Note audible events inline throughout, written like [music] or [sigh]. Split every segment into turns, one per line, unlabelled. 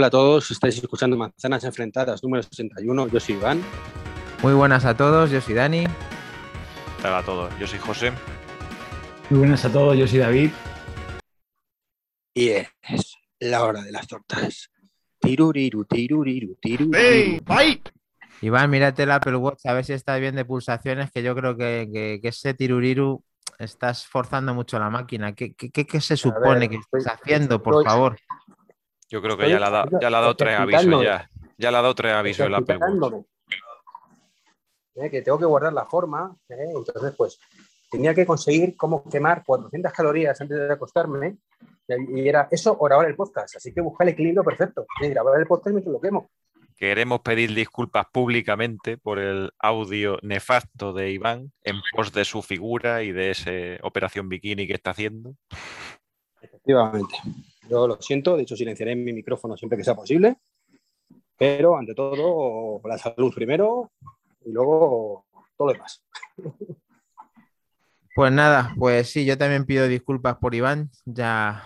Hola a todos, estáis escuchando Manzanas Enfrentadas número 61. Yo soy Iván.
Muy buenas a todos, yo soy Dani.
Hola a todos, yo soy José.
Muy buenas a todos, yo soy David.
Y es la hora de las tortas. Tiruriru, tiruriru, tiruriru.
¡Ey! ¡Fight!
Iván, mírate el Apple Watch a ver si está bien de pulsaciones, que yo creo que, que- que ese tiruriru estás forzando mucho la máquina. ¿Qué, qué- qué- qué se supone que
estoy-
estás haciendo, por
estoy-
favor?
Yo creo que ya le ha dado,
estoy-
ya le ha dado
estoy
tres avisos ya. Ya le ha dado tres avisos el Apple Watch.
Eh, que tengo que guardar la forma, eh, entonces pues tenía que conseguir cómo quemar 400 calorías antes de acostarme y y era eso o grabar el podcast, así que buscar el equilibrio perfecto, eh, grabar el podcast mientras lo quemo.
Queremos pedir disculpas públicamente por el audio nefasto de Iván en pos de su figura y de esa operación bikini que está haciendo.
Efectivamente, yo lo siento, de hecho silenciaré mi micrófono siempre que sea posible, pero ante todo la salud primero y luego todo lo demás.
Pues nada, pues sí, yo también pido disculpas por Iván. Ya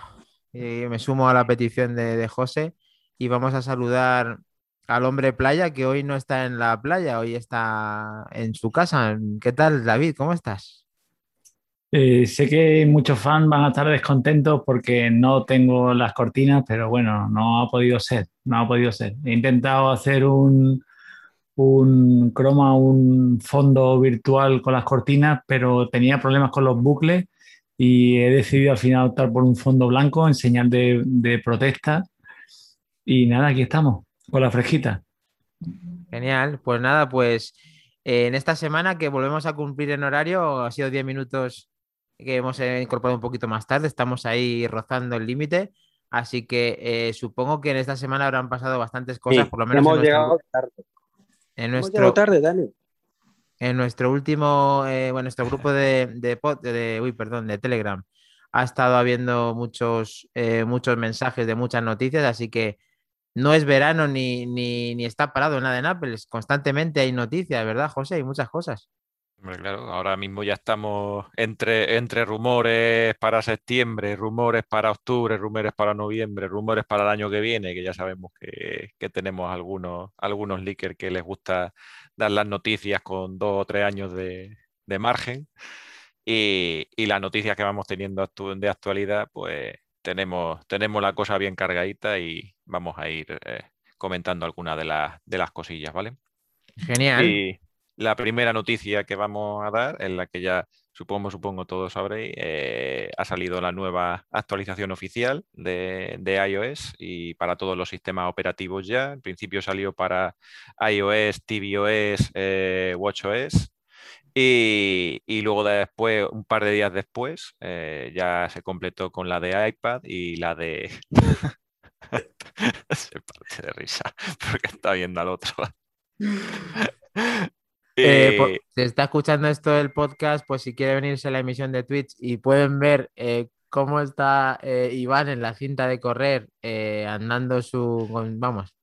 eh, me sumo a la petición de, de José y vamos a saludar al hombre playa que hoy no está en la playa, hoy está en su casa. ¿Qué tal, David? ¿Cómo estás?
Eh, sé que muchos fans van a estar descontentos porque no tengo las cortinas, pero bueno, no ha podido ser, no ha podido ser. He intentado hacer un, un croma, un fondo virtual con las cortinas, pero tenía problemas con los bucles y he decidido al final optar por un fondo blanco en señal de, protesta. Y nada, aquí estamos, con la fresquita.
Genial, pues nada, pues eh, en esta semana que volvemos a cumplir en horario, ha sido 10 minutos que hemos eh, incorporado un poquito más tarde, estamos ahí rozando el límite, así que eh, supongo que en esta semana habrán pasado bastantes cosas,
Sí,
por lo menos en
hemos
nuestro,
llegado tarde.
en
Hemos
nuestro,
llegado tarde, Dani.
en nuestro último, eh, bueno, nuestro grupo de, de, de- uy, perdón, de Telegram ha estado habiendo muchos, eh, muchos mensajes de muchas noticias, así que no es verano ni, ni, ni está parado nada en Apple, constantemente hay noticias, ¿verdad, José? Hay muchas cosas.
Hombre, claro, ahora mismo ya estamos entre, entre rumores para septiembre, rumores para octubre, rumores para noviembre, rumores para el año que viene, que ya sabemos que, que tenemos algunos, algunos leakers que les gusta dar las noticias con dos o tres años de, de margen. Y, y las noticias que vamos teniendo actu- de actualidad, pues tenemos, tenemos la cosa bien cargadita y vamos a ir eh, comentando algunas de las, de las cosillas, ¿vale?
Genial.
Y la primera noticia que vamos a dar, en la que ya supongo, supongo todos sabréis, eh, ha salido la nueva actualización oficial de, iOS y para todos los sistemas operativos ya. En principio salió para iOS, tvOS, eh, watchOS. Y, y luego después, un par de días después, eh, ya se completó con la de iPad y la de... [laughs] se parte de risa [laughs] porque está viendo al otro. [laughs]
Eh, por-
Eh,
si está escuchando esto el podcast, pues si quiere venirse a la emisión de Twitch y pueden ver eh, cómo está eh, Iván en la cinta de correr eh, andando su, vamos,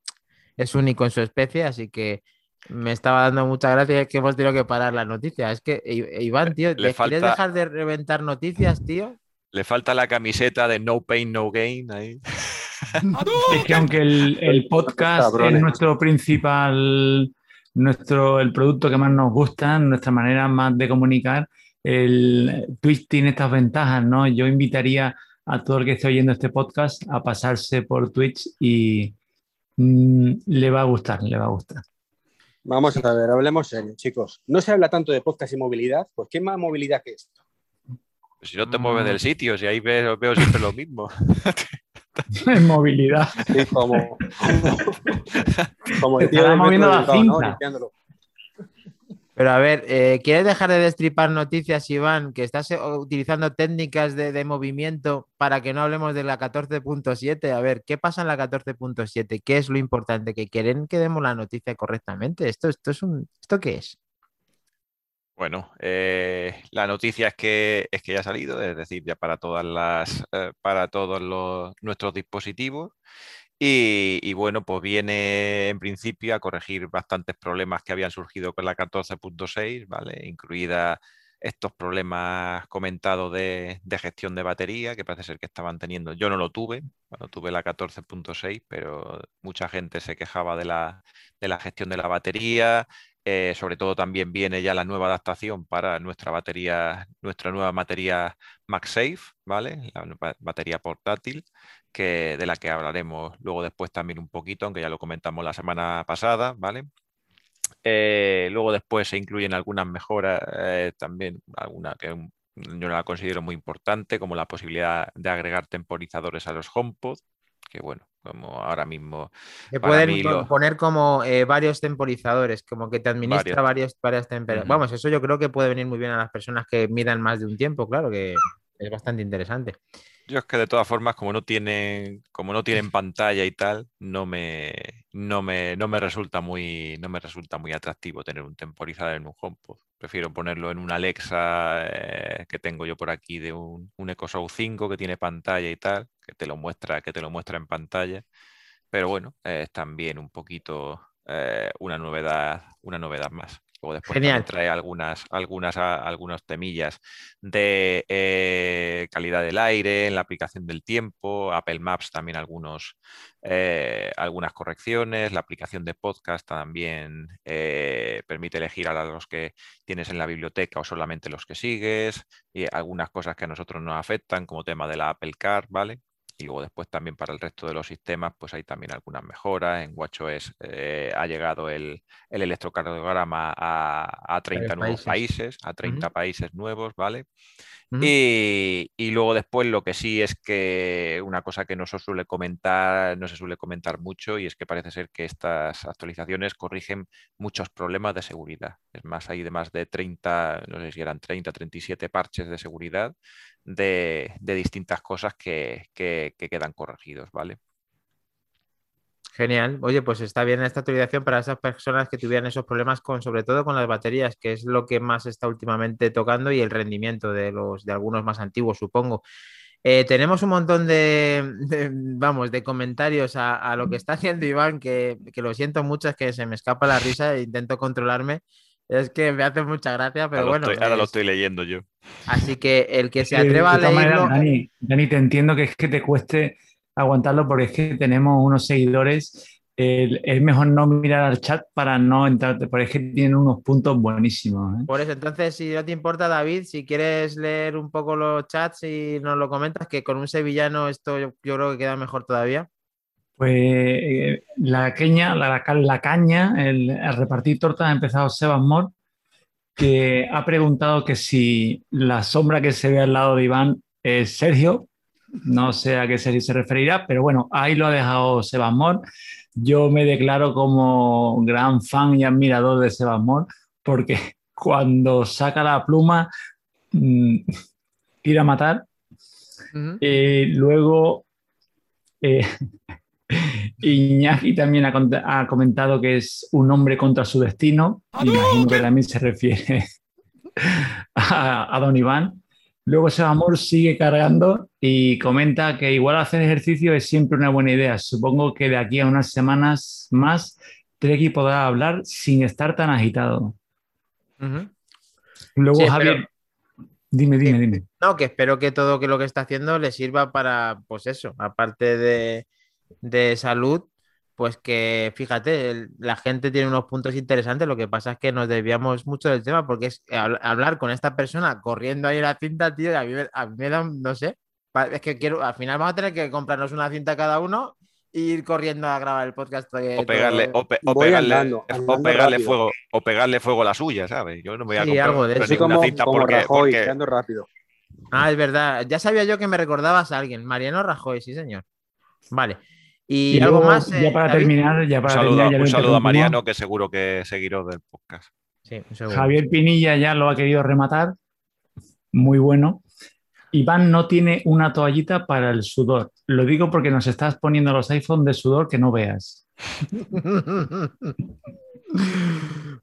es único en su especie, así que me estaba dando mucha gracia es que hemos tenido que parar la noticia. Es que Iván, tío,
Le
¿te- ¿quieres
falta-
dejar de reventar noticias, tío?
le falta la camiseta de No Pain, No Gain ahí. [laughs]
Es que aunque el, el podcast
Cabrones.
es nuestro principal, nuestro, el producto que más nos gusta, nuestra manera más de comunicar, el Twitch tiene estas ventajas, ¿no? Yo invitaría a todo el que esté oyendo este podcast a pasarse por Twitch y mm, le va a gustar, le va a gustar.
Vamos a ver, hablemos serio, chicos. No se habla tanto de podcast y movilidad, pues ¿qué más movilidad que esto?
Pues si no te mueves
Mm.
del sitio, si ahí veo, veo siempre lo mismo. [laughs] [laughs]
En movilidad.
Sí, como, como el tío
moviendo la
¿no?
cinta.
Limpiándolo.
Pero a ver, eh, ¿quieres dejar de destripar noticias, Iván? Que estás eh, utilizando técnicas de, de movimiento para que no hablemos de la 14.7. A ver, ¿qué pasa en la 14.7? ¿Qué es lo importante? ¿Que quieren que demos la noticia correctamente? ¿Esto, esto, es un, ¿esto qué es?
Bueno, eh, la noticia es que, es que ya ha salido, es decir, ya para todas las, eh, para todos los, nuestros dispositivos. Y, bueno, pues viene en principio a corregir bastantes problemas que habían surgido con la 14.6, ¿vale? Incluida estos problemas comentados de, gestión de batería, que parece ser que estaban teniendo. Yo no lo tuve, bueno, tuve la 14.6, pero mucha gente se quejaba de la, de la gestión de la batería. Eh, sobre todo también viene ya la nueva adaptación para nuestra batería, nuestra nueva batería MagSafe, ¿vale? La batería portátil, que, de la que hablaremos luego después también un poquito, aunque ya lo comentamos la semana pasada, ¿vale? Eh, luego después se incluyen algunas mejoras, eh, también alguna que yo la considero muy importante, como la posibilidad de agregar temporizadores a los HomePod, que bueno, como ahora mismo.
Se pueden poner como eh, varios temporizadores, como que te administra varios. varias temperaturas. Vamos, eso yo creo que puede venir muy bien a las personas que midan más de un tiempo, claro que es bastante interesante.
Yo es que de todas formas, como no tienen, como no tienen [laughs] pantalla y tal, no me, no me, no me resulta muy, no me resulta muy atractivo tener un temporizador en un HomePod. Prefiero ponerlo en un Alexa eh, que tengo yo por aquí de un, un Echo Show 5 que tiene pantalla y tal, que te lo muestra, que te lo muestra en pantalla. Pero bueno, es también un poquito eh, una novedad, una novedad más. Luego después trae algunas, algunas, algunos temillas de eh, calidad del aire, en la aplicación del tiempo, Apple Maps también algunos, eh, algunas correcciones, la aplicación de podcast también eh, permite elegir a los que tienes en la biblioteca o solamente los que sigues, y algunas cosas que a nosotros nos afectan, como tema de la Apple Car, ¿vale? Y luego después también para el resto de los sistemas, pues hay también algunas mejoras. En WatchOS eh, ha llegado el, electrocardiograma a, 30 nuevos países, a 30 países nuevos, ¿vale? y, luego después lo que sí es que una cosa que no se suele comentar, no se suele comentar mucho, y es que parece ser que estas actualizaciones corrigen muchos problemas de seguridad. Es más, hay de más de 30, no sé si eran 30, 37 parches de seguridad de, distintas cosas que, quedan corregidos, ¿vale?
Genial. Oye, pues está bien esta actualización para esas personas que tuvieran esos problemas con, sobre todo con las baterías, que es lo que más está últimamente tocando y el rendimiento de los de algunos más antiguos, supongo. Eh, tenemos un montón de, vamos, de comentarios a, lo que está haciendo Iván, que, que, lo siento mucho, es que se me escapa la risa e intento controlarme. Es que me hace mucha gracia, pero bueno.
ahora lo estoy leyendo yo.
Así que el que se atreva a leerlo.
Dani, te entiendo que es que te cueste aguantarlo porque es que tenemos unos seguidores. es mejor no mirar al chat para no entrarte, porque es que tienen unos puntos buenísimos. ¿eh?
Por eso, entonces, si no te importa, David, si quieres leer un poco los chats y nos lo comentas, que con un sevillano esto yo creo que queda mejor todavía.
Pues eh, la, caña, la, la caña, el, repartir tortas ha empezado Sebas Mor, que ha preguntado que si la sombra que se ve al lado de Iván es Sergio. No sé a qué Sergio se referirá, pero bueno, ahí lo ha dejado Sebas Mor. Yo me declaro como gran fan y admirador de Sebas Mor, porque cuando saca la pluma, mm, ir a matar. y luego eh, [laughs] Iñaki también ha, comentado que es un hombre contra su destino. Imagino que también se refiere [laughs] a, Don Iván. Luego Sebamor sigue cargando y comenta que igual hacer ejercicio es siempre una buena idea. Supongo que de aquí a unas semanas más Treki podrá hablar sin estar tan agitado. Luego Javier, dime, dime, dime.
No, que espero que todo lo que está haciendo le sirva para, pues eso, aparte de, de salud, pues que fíjate, la gente tiene unos puntos interesantes, lo que pasa es que nos desviamos mucho del tema porque es hablar con esta persona corriendo ahí la cinta, tío, a mí, me da, no sé, es que quiero, al final vamos a tener que comprarnos una cinta cada uno e ir corriendo a grabar el podcast.
O pegarle, o, pegarle, o pegarle fuego, o pegarle fuego a la suya, ¿sabes? Yo no me voy a comprar
algo de eso. Como, cinta porque, porque... rápido.
Ah, es verdad. Ya sabía yo que me recordabas a alguien. Mariano Rajoy, sí, señor. Vale. Y, algo más.
ya eh, para terminar, ya para
un saludo, a Mariano, que seguro que seguirá del podcast.
Javier Pinilla ya lo ha querido rematar. Muy bueno. Iván no tiene una toallita para el sudor. Lo digo porque nos estás poniendo los iPhones de sudor que no veas. [laughs]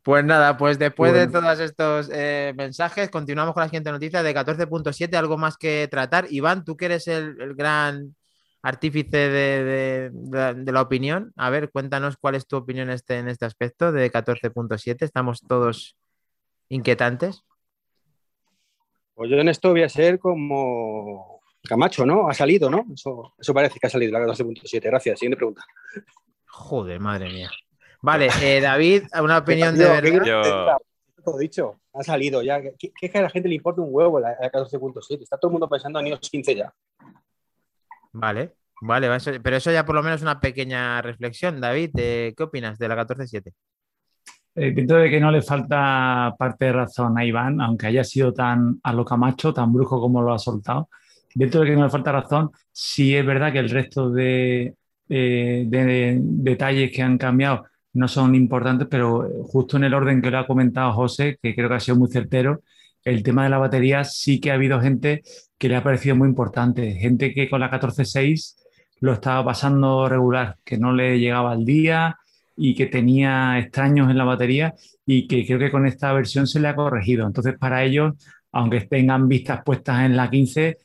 Pues nada, pues después de todos estos eh, mensajes, continuamos con la siguiente noticia de 14.7, algo más que tratar. Iván, tú que eres el gran artífice de, la opinión. A ver, cuéntanos cuál es tu opinión este, en este aspecto de 14.7. Estamos todos inquietantes.
Pues yo en esto voy a ser como Camacho, ¿no? Ha salido, ¿no? Eso, eso parece que ha salido la 14.7. Gracias. Siguiente pregunta.
Joder, madre mía. Vale, eh, David, una [laughs] opinión de
Tío, ¿qué
verdad.
Yo-?
Todo dicho, ha salido ya. ¿Qué, qué es que a la gente le importa un huevo la, la 14.7? Está todo el mundo pensando en iOS 15 ya.
Vale, vale, va, eso- pero eso ya por lo menos una pequeña reflexión. David, ¿qué opinas de la 14.7?
Eh, dentro de que no le falta parte de razón a Iván, aunque haya sido tan a lo camacho, tan brujo como lo ha soltado, dentro de que no le falta razón, sí es verdad que el resto de, eh, de detalles que han cambiado no son importantes, pero justo en el orden que lo ha comentado José, que creo que ha sido muy certero, el tema de la batería sí que ha habido gente que le ha parecido muy importante, gente que con la 14.6 lo estaba pasando regular, que no le llegaba al día y que tenía extraños en la batería y que creo que con esta versión se le ha corregido. Entonces, para ellos, aunque tengan vistas puestas en la 15,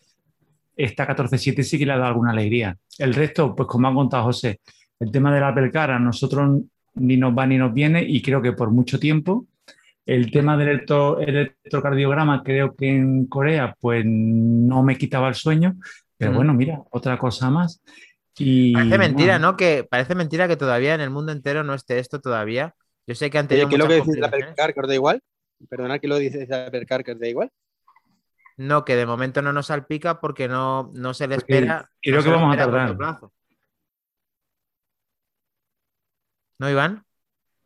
esta 14.7 sí que le ha dado alguna alegría. El resto, pues como ha contado José, el tema del Apple Car a nosotros ni nos va ni nos viene y creo que por mucho tiempo. El tema del electro- electrocardiograma, creo que en Corea, pues no me quitaba el sueño, pero
Mm.
bueno, mira, otra cosa más. Y,
Parece mentira,
bueno,
¿no? Que parece mentira que todavía en el mundo entero no esté esto todavía. Yo sé que han tenido
¿qué es lo que dices de Apple
complicaciones.
Car que os da igual? Perdonad, ¿qué lo dices de Apple Car que os da igual?
No, que de momento no nos salpica porque no, no se le espera.
creo
no
que vamos a tardar.
corto plazo. ¿No, Iván?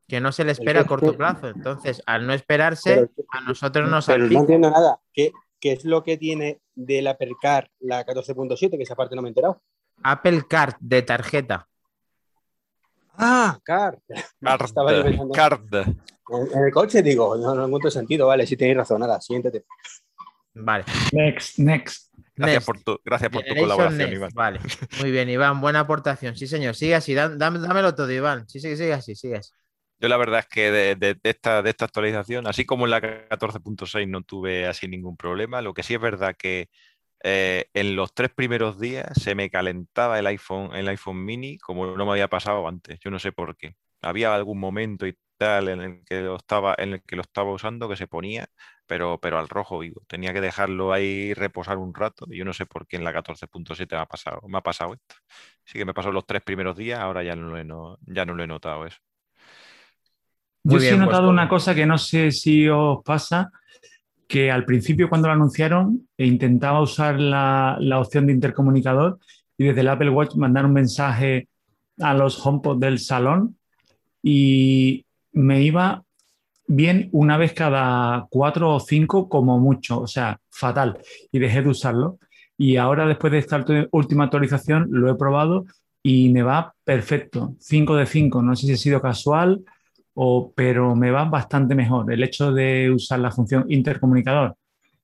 Que no se le espera a corto plazo. Entonces, al no esperarse,
Pero-
a nosotros nos
Pero no entiendo nada. ¿Qué, qué es lo que tiene del Apple Car la 14.7? Que esa parte no me he enterado.
Apple Card de tarjeta.
Ah, Car.
Card, [laughs]
Estaba yo pensando-
card.
En, en el coche digo, no, no encuentro sentido. Vale, sí tenéis razón. Nada, tema.
Vale.
Next, next.
Gracias
Next.
por tu, gracias por tu colaboración,
Next.
Iván.
Vale. Muy bien, Iván. Buena aportación. Sí, señor. Sigue así. dámelo todo, Iván. Sí, sí, sigue así. Sigue así.
Yo la verdad es que de, esta, de esta actualización, así como en la 14.6 no tuve así ningún problema, lo que sí es verdad que eh, en los tres primeros días se me calentaba el iPhone, el iPhone mini como no me había pasado antes. Yo no sé por qué. Había algún momento y tal en el que lo estaba, en el que lo estaba usando que se ponía, pero, pero al rojo vivo. Tenía que dejarlo ahí reposar un rato yo no sé por qué en la 14.7 me ha pasado, me ha pasado esto. Sí que me pasó los tres primeros días, ahora ya no lo he, no- ya no lo he notado eso.
Muy
Yo sí he notado
pues,
una cosa que no sé si os pasa, que al principio cuando lo anunciaron e intentaba usar la, la opción de intercomunicador y desde el Apple Watch mandar un mensaje a los HomePod del salón y me iba bien una vez cada cuatro o cinco como mucho, o sea, fatal, y dejé de usarlo. Y ahora después de esta última actualización lo he probado y me va perfecto, 5 de 5, no sé si ha sido casual o, pero me va bastante mejor el hecho de usar la función intercomunicador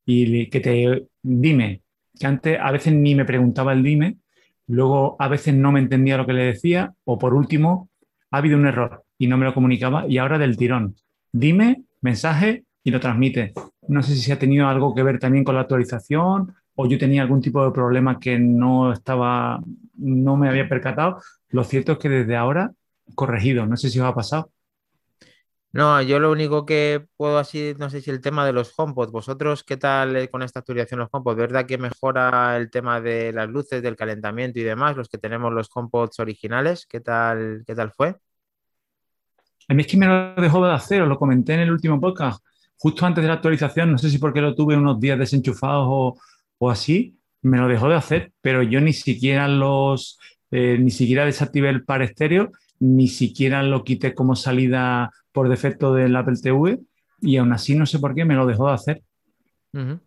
y que te dime, que antes a veces ni me preguntaba el dime, luego a veces no me entendía lo que le decía o por último ha habido un error y no me lo comunicaba y ahora del tirón, dime, mensaje y lo transmite. No sé si ha tenido algo que ver también con la actualización o yo tenía algún tipo de problema que no estaba, no me había percatado. Lo cierto es que desde ahora corregido, no sé si os ha pasado.
No, yo lo único que puedo así, no sé si el tema de los HomePod, vosotros, ¿qué tal eh, con esta actualización los HomePod? ¿Verdad que mejora el tema de las luces, del calentamiento y demás, los que tenemos los HomePods originales? ¿Qué tal, qué tal fue?
A mí es que me lo dejó de hacer, os lo comenté en el último podcast, justo antes de la actualización, no sé si porque lo tuve unos días desenchufados o, o así, me lo dejó de hacer, pero yo ni siquiera los, eh, ni siquiera desactivé el par estéreo, ni siquiera lo quité como salida por defecto del Apple TV y aún así no sé por qué me lo dejó de hacer.
Ujú.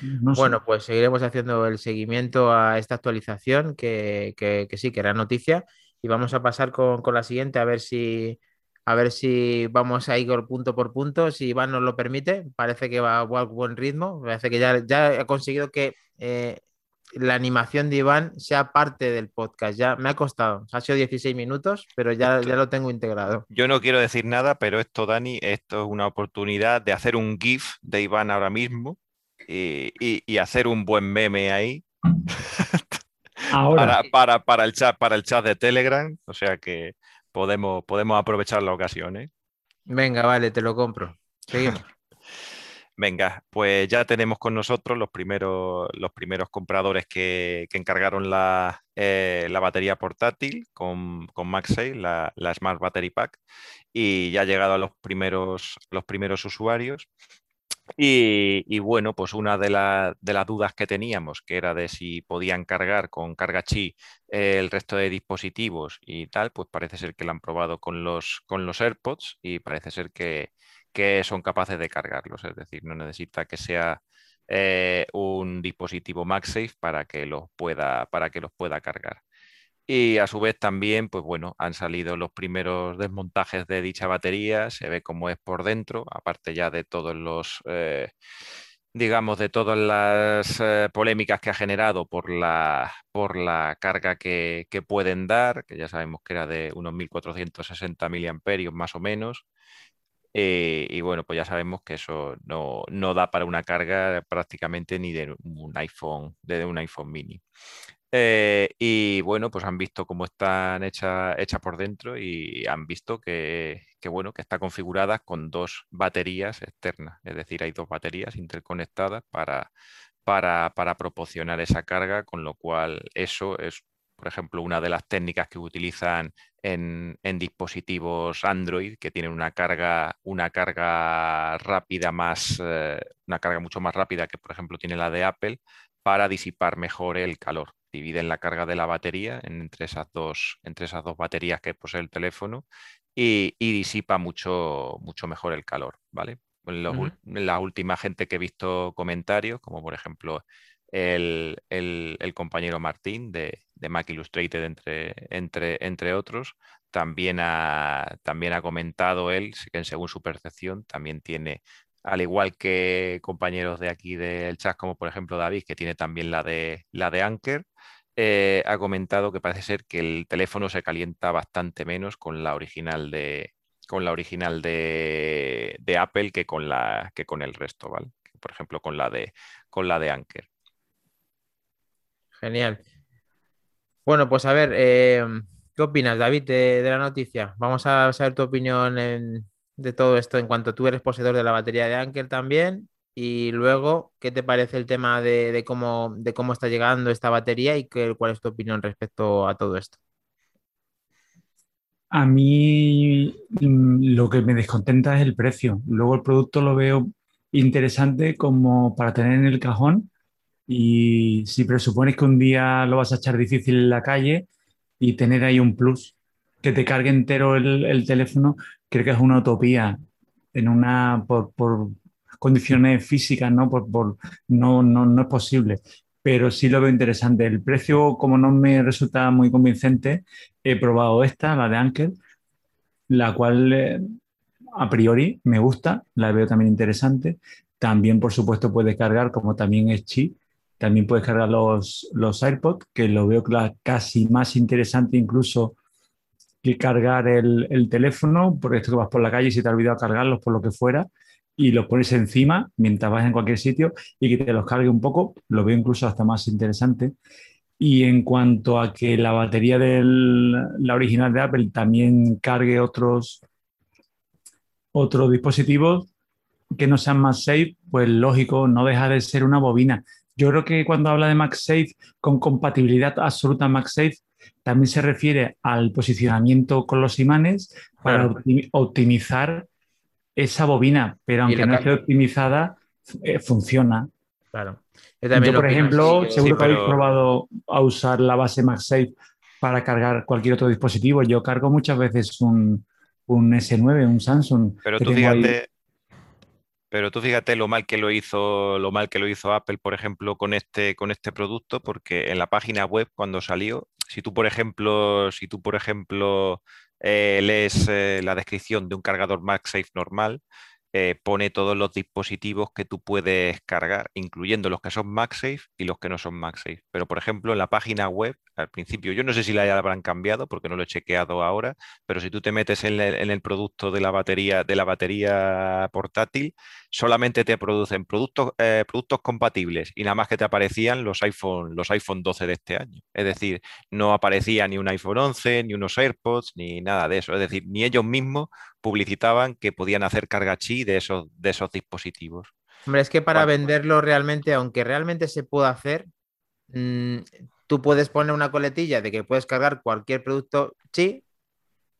No sé.
Bueno, pues seguiremos haciendo el seguimiento a esta actualización, que, que- que sí, que era noticia, y vamos a pasar con, con la siguiente a ver si, a ver si vamos a ir punto por punto, si Iván nos lo permite. Parece que va a buen ritmo, parece que ya, ya ha conseguido que eh, la animación de Iván sea parte del podcast. Ya me ha costado, ha sido 16 minutos, pero ya, ya lo tengo integrado.
Yo no quiero decir nada, pero esto, Dani, esto es una oportunidad de hacer un GIF de Iván ahora mismo y, y- y hacer un buen meme ahí [laughs]
Ahora,
para, para, para el chat, para el chat de Telegram. O sea que podemos, podemos aprovechar la ocasión. ¿eh?
Venga, vale, te lo compro. Seguimos.
Venga, pues ya tenemos con nosotros los primeros, los primeros compradores que, encargaron la, eh, la, batería portátil con, con MagSafe, la, la, Smart Battery Pack, y ya ha llegado a los primeros, los primeros usuarios. Y, bueno, pues una de, de, las dudas que teníamos, que era de si podían cargar con carga chi el resto de dispositivos y tal, pues parece ser que lo han probado con los, con los AirPods y parece ser que, que son capaces de cargarlos, es decir, no necesita que sea eh, un dispositivo MagSafe para que los pueda, para que los pueda cargar. Y a su vez también, pues bueno, han salido los primeros desmontajes de dicha batería, se ve cómo es por dentro, aparte ya de todos los, eh, digamos, de todas las eh, polémicas que ha generado por la, por la carga que, que, pueden dar, que ya sabemos que era de unos 1460 miliamperios más o menos, eh, y bueno, pues ya sabemos que eso no, da para una carga prácticamente ni de un iPhone, de un iPhone mini. Eh, y bueno, pues han visto cómo están hechas hecha por dentro y han visto que, bueno, que está configurada con dos baterías externas. Es decir, hay dos baterías interconectadas para, para, para proporcionar esa carga, con lo cual eso es por ejemplo, una de las técnicas que utilizan en, dispositivos Android que tienen una carga, una carga rápida más, eh, una carga mucho más rápida que, por ejemplo, tiene la de Apple para disipar mejor el calor. Dividen la carga de la batería entre esas dos, entre esas dos baterías que posee el teléfono y, disipa mucho, mucho mejor el calor, ¿vale? La última gente que he visto comentarios, como por ejemplo el, compañero Martín de, Mac Illustrated, entre, otros, también ha, también ha comentado él que según su percepción también tiene, al igual que compañeros de aquí del chat, como por ejemplo David, que tiene también la de, la Anker, eh, ha comentado que parece ser que el teléfono se calienta bastante menos con la original de, con la original de, de Apple que con, que con el resto, ¿vale? Por ejemplo, con la de, con la de Anker.
Genial. Bueno, pues a ver, eh, ¿qué opinas, David, de, la noticia? Vamos a saber tu opinión de todo esto en cuanto tú eres poseedor de la batería de Anker también. Y luego, ¿qué te parece el tema de, cómo, está llegando esta batería y cuál es tu opinión respecto a todo esto?
A mí mm, lo que me descontenta es el precio. Luego el producto lo veo interesante como para tener en el cajón, y si presupones que un día lo vas a echar difícil en la calle y tener ahí un plus, que te cargue entero el, teléfono, creo que es una utopía en una, por, condiciones físicas, ¿no? Por, no, no, no, es posible. Pero sí lo veo interesante. El precio, como no me resulta muy convincente, he probado esta, la de Anker, la cual eh, a priori me gusta, la veo también interesante. También, por supuesto, puede cargar, como también es Chi, también puedes cargar los, los AirPods, que lo veo casi más interesante incluso que cargar el, el teléfono, porque esto que vas por la calle y se te ha olvidado cargarlos por lo que fuera, y los pones encima mientras vas en cualquier sitio y que te los cargue un poco, lo veo incluso hasta más interesante. Y en cuanto a que la batería de la original de Apple también cargue otros, otros dispositivos que no sean más safe, pues lógico, no deja de ser una bobina. Yo creo que cuando habla de MagSafe con compatibilidad absoluta MagSafe, también se refiere al posicionamiento con los imanes para optimizar esa bobina, pero aunque no esté optimizada, eh, funciona.
Claro.
Yo, por ejemplo, seguro que habéis probado a usar la base MagSafe para cargar cualquier otro dispositivo. Yo cargo muchas veces un, S9, un Samsung.
Pero tú fíjate, pero tú fíjate lo mal que lo hizo, lo mal que lo hizo Apple, por ejemplo, con este, con este producto, porque en la página web cuando salió, si tú, por ejemplo, si tú, por ejemplo, eh, lees eh, la descripción de un cargador MagSafe normal, eh, pone todos los dispositivos que tú puedes cargar, incluyendo los que son MagSafe y los que no son MagSafe. Pero, por ejemplo, en la página web, al principio, yo no sé si la habrán cambiado porque no lo he chequeado ahora, pero si tú te metes en el, producto de la batería, de la batería portátil, solamente te producen productos, eh, productos compatibles y nada más que te aparecían los iPhone, los iPhone 12 de este año. Es decir, no aparecía ni un iPhone 11, ni unos AirPods, ni nada de eso. Es decir, ni ellos mismos publicitaban que podían hacer carga chi de esos, de esos dispositivos.
Hombre, es que para venderlo realmente, aunque realmente se pueda hacer, mm, tú puedes poner una coletilla de que puedes cargar cualquier producto, sí,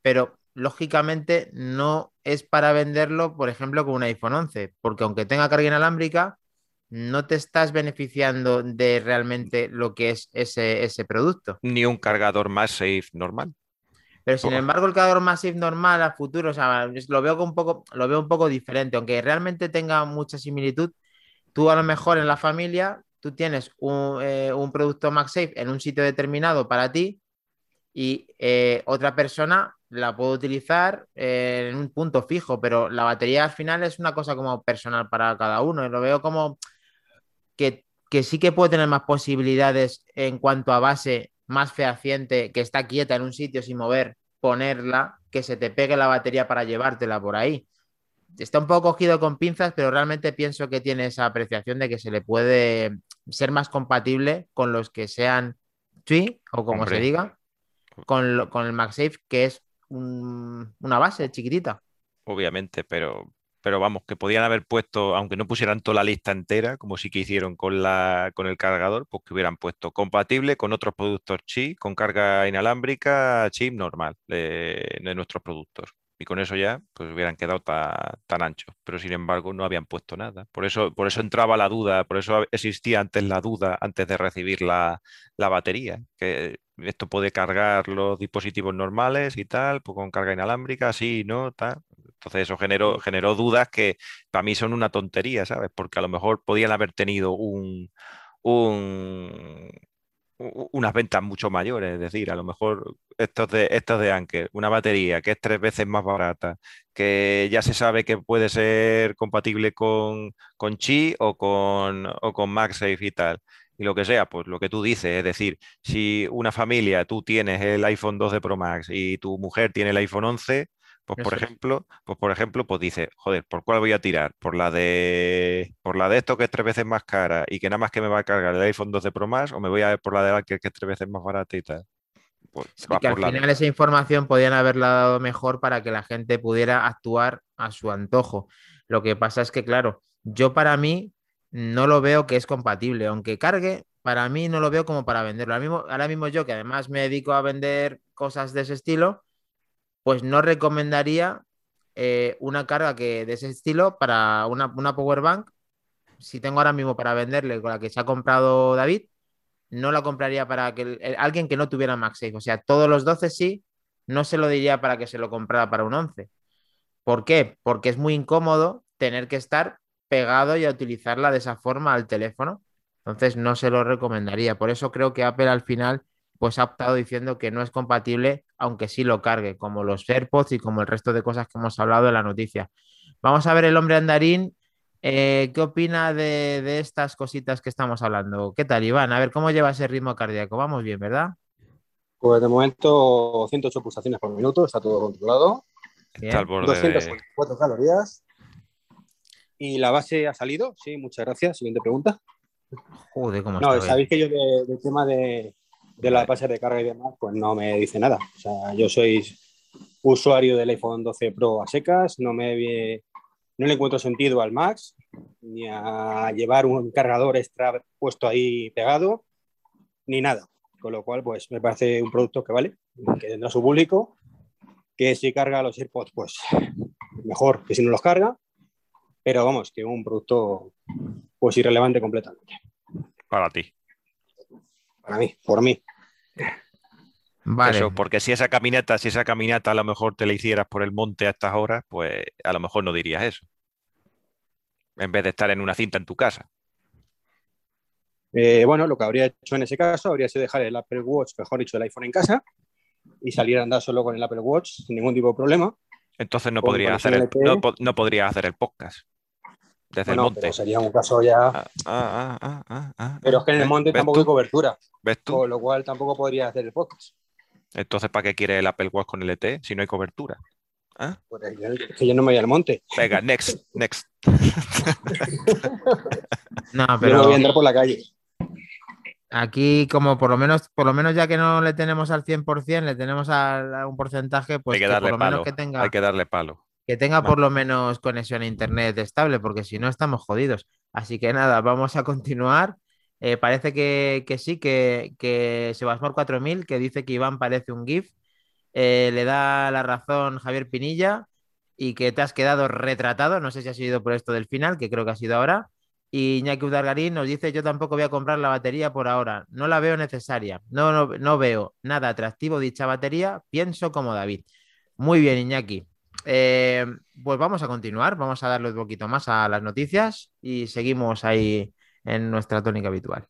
pero lógicamente no es para venderlo, por ejemplo, con un iPhone 11, porque aunque tenga carga inalámbrica, no te estás beneficiando de realmente lo que es ese, ese producto.
Ni un cargador más safe normal.
Pero sin embargo, el cargador Massive normal a futuro, o sea, lo veo un poco, lo veo un poco diferente, aunque realmente tenga mucha similitud. Tú a lo mejor en la familia, tú tienes un, eh, un producto MagSafe en un sitio determinado para ti y eh, otra persona la puede utilizar eh, en un punto fijo, pero la batería al final es una cosa como personal para cada uno. Lo veo como que, que sí que puede tener más posibilidades en cuanto a base más fehaciente, que está quieta en un sitio sin mover, ponerla, que se te pegue la batería para llevártela por ahí. Está un poco cogido con pinzas, pero realmente pienso que tiene esa apreciación de que se le puede ser más compatible con los que sean Twi o como
Hombre.
se diga, con, lo- con el MagSafe, que es un- una base chiquitita.
obviamente, pero, pero vamos, que podían haber puesto, aunque no pusieran toda la lista entera, como sí que hicieron con la, con el cargador, pues que hubieran puesto compatible con otros productos chip, con carga inalámbrica, chip normal de, de nuestros productos. Y con eso ya, pues hubieran quedado ta- tan anchos. Pero sin embargo, no habían puesto nada. Por eso, por eso entraba la duda, por eso existía antes la duda, antes de recibir la, la batería, que esto puede cargar los dispositivos normales y tal, pues con carga inalámbrica, sí, no, tal. Entonces eso generó, generó dudas que para mí son una tontería, ¿sabes? Porque a lo mejor podían haber tenido un, un- unas ventas mucho mayores, es decir, a lo mejor estos de, estos de Anker, una batería que es tres veces más barata, que ya se sabe que puede ser compatible con, con Qi o con, o con MagSafe y tal. Y lo que sea, pues lo que tú dices, es decir, si una familia, tú tienes el iPhone 12 Pro Max y tu mujer tiene el iPhone 11, pues por
es.
ejemplo, pues por ejemplo, pues dice, joder, ¿por cuál voy a tirar? ¿Por la de por la de esto que es tres veces más cara y que nada más que me va a cargar el iPhone 12 Pro Max o me voy a ver por la de Anker que es tres veces más barata y tal? Pues
Sí, que al
la
final esa información podían haberla dado mejor para que la gente pudiera actuar a su antojo. Lo que pasa es que, claro, yo para mí no lo veo que es compatible. Aunque cargue, para mí no lo veo como para venderlo. Ahora mismo, ahora mismo yo, que además me dedico a vender cosas de ese estilo, pues no recomendaría eh, una carga que, de ese estilo para una, una power bank. Si tengo ahora mismo para venderle con la que se ha comprado David, no la compraría para que alguien que no tuviera MagSafe. O sea, todos los 12 sí, no se lo diría para que se lo comprara para un 11. ¿Por qué? Porque es muy incómodo tener que estar pegado y a utilizarla de esa forma al teléfono. Entonces no se lo recomendaría. Por eso creo que Apple al final pues ha optado diciendo que no es compatible, aunque sí lo cargue, como los AirPods y como el resto de cosas que hemos hablado en la noticia. Vamos a ver el hombre andarín. eh, ¿qué opina de, de estas cositas que estamos hablando? ¿Qué tal, Iván? A ver, ¿cómo lleva ese ritmo cardíaco? Vamos bien, ¿verdad?
Pues de momento 108 pulsaciones por minuto, está todo controlado.
Está al borde de-
244 calorías. ¿Y la base ha salido? Sí, muchas gracias. Siguiente pregunta.
Joder, cómo
No,
está
sabéis que yo de- del tema de, de las bases de carga y demás, pues no me dice nada. O sea, yo soy usuario del iPhone 12 Pro a secas, no me no le encuentro sentido al Max, ni a llevar un cargador extra puesto ahí pegado, ni nada. Con lo cual, pues me parece un producto que vale, que tendrá su público, que si carga los AirPods, pues mejor que si no los carga, pero vamos, que un producto pues irrelevante completamente.
para ti.
Para mí, por mí.
Vale.
Eso, porque si esa caminata, si esa caminata a lo mejor te la hicieras por el monte a estas horas, pues a lo mejor no dirías eso. En vez de estar en una cinta en tu casa.
Eh, bueno, lo que habría hecho en ese caso habría sido dejar el Apple Watch, mejor dicho, el iPhone en casa y salir a andar solo con el Apple Watch sin ningún tipo de problema.
Entonces no podrías hacer el, no, no podrías hacer el podcast desde el monte.
pero sería un caso ya.
Ah, ah, ah, ah, ah,
Pero es que en el
¿ves-
monte tampoco
tú?
hay cobertura,
¿Ves tú?
con lo cual tampoco podría hacer el podcast.
Entonces, ¿para qué quiere el Apple Watch con LTE si no hay cobertura? ¿Ah?
Pues es que- es que yo no me voy al monte,
Venga, next, next. [laughs]
No,
yo me
pero
voy a andar por la calle.
aquí como por lo menos, por lo menos ya que no le tenemos al 100%, le tenemos a un porcentaje, pues
hay que
que
darle
por lo menos que tenga,
Hay que darle palo.
Que tenga por lo menos conexión a internet estable, porque si no estamos jodidos. Así que nada, vamos a continuar. Eh, parece que, sí, que, que Sebasmor 4000, que dice que Iván parece un GIF, eh, le da la razón Javier Pinilla y que te has quedado retratado. No sé si ha sido por esto del final, que creo que ha sido ahora. Y Iñaki Udargarín nos dice: Yo tampoco voy a comprar la batería por ahora. No la veo necesaria. No, no, no veo nada atractivo dicha batería. Pienso como David. Muy bien, Iñaki. Eh, pues vamos a continuar. Vamos a darle un poquito más a las noticias y seguimos ahí en nuestra tónica habitual.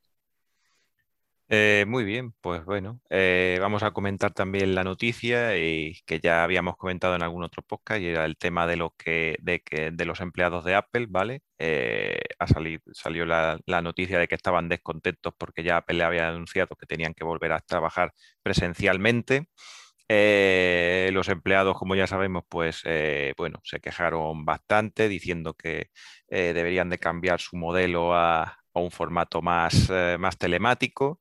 Eh, muy bien, pues bueno, eh, vamos a comentar también la noticia y que ya habíamos comentado en algún otro podcast y era el tema de lo que de, que, de los empleados de Apple, ¿vale? Eh, ha salido, salió la, noticia de que estaban descontentos porque ya Apple le había anunciado que tenían que volver a trabajar presencialmente. Los empleados, como ya sabemos, pues bueno, se quejaron bastante diciendo que deberían de cambiar su modelo a, un formato más, eh, más telemático.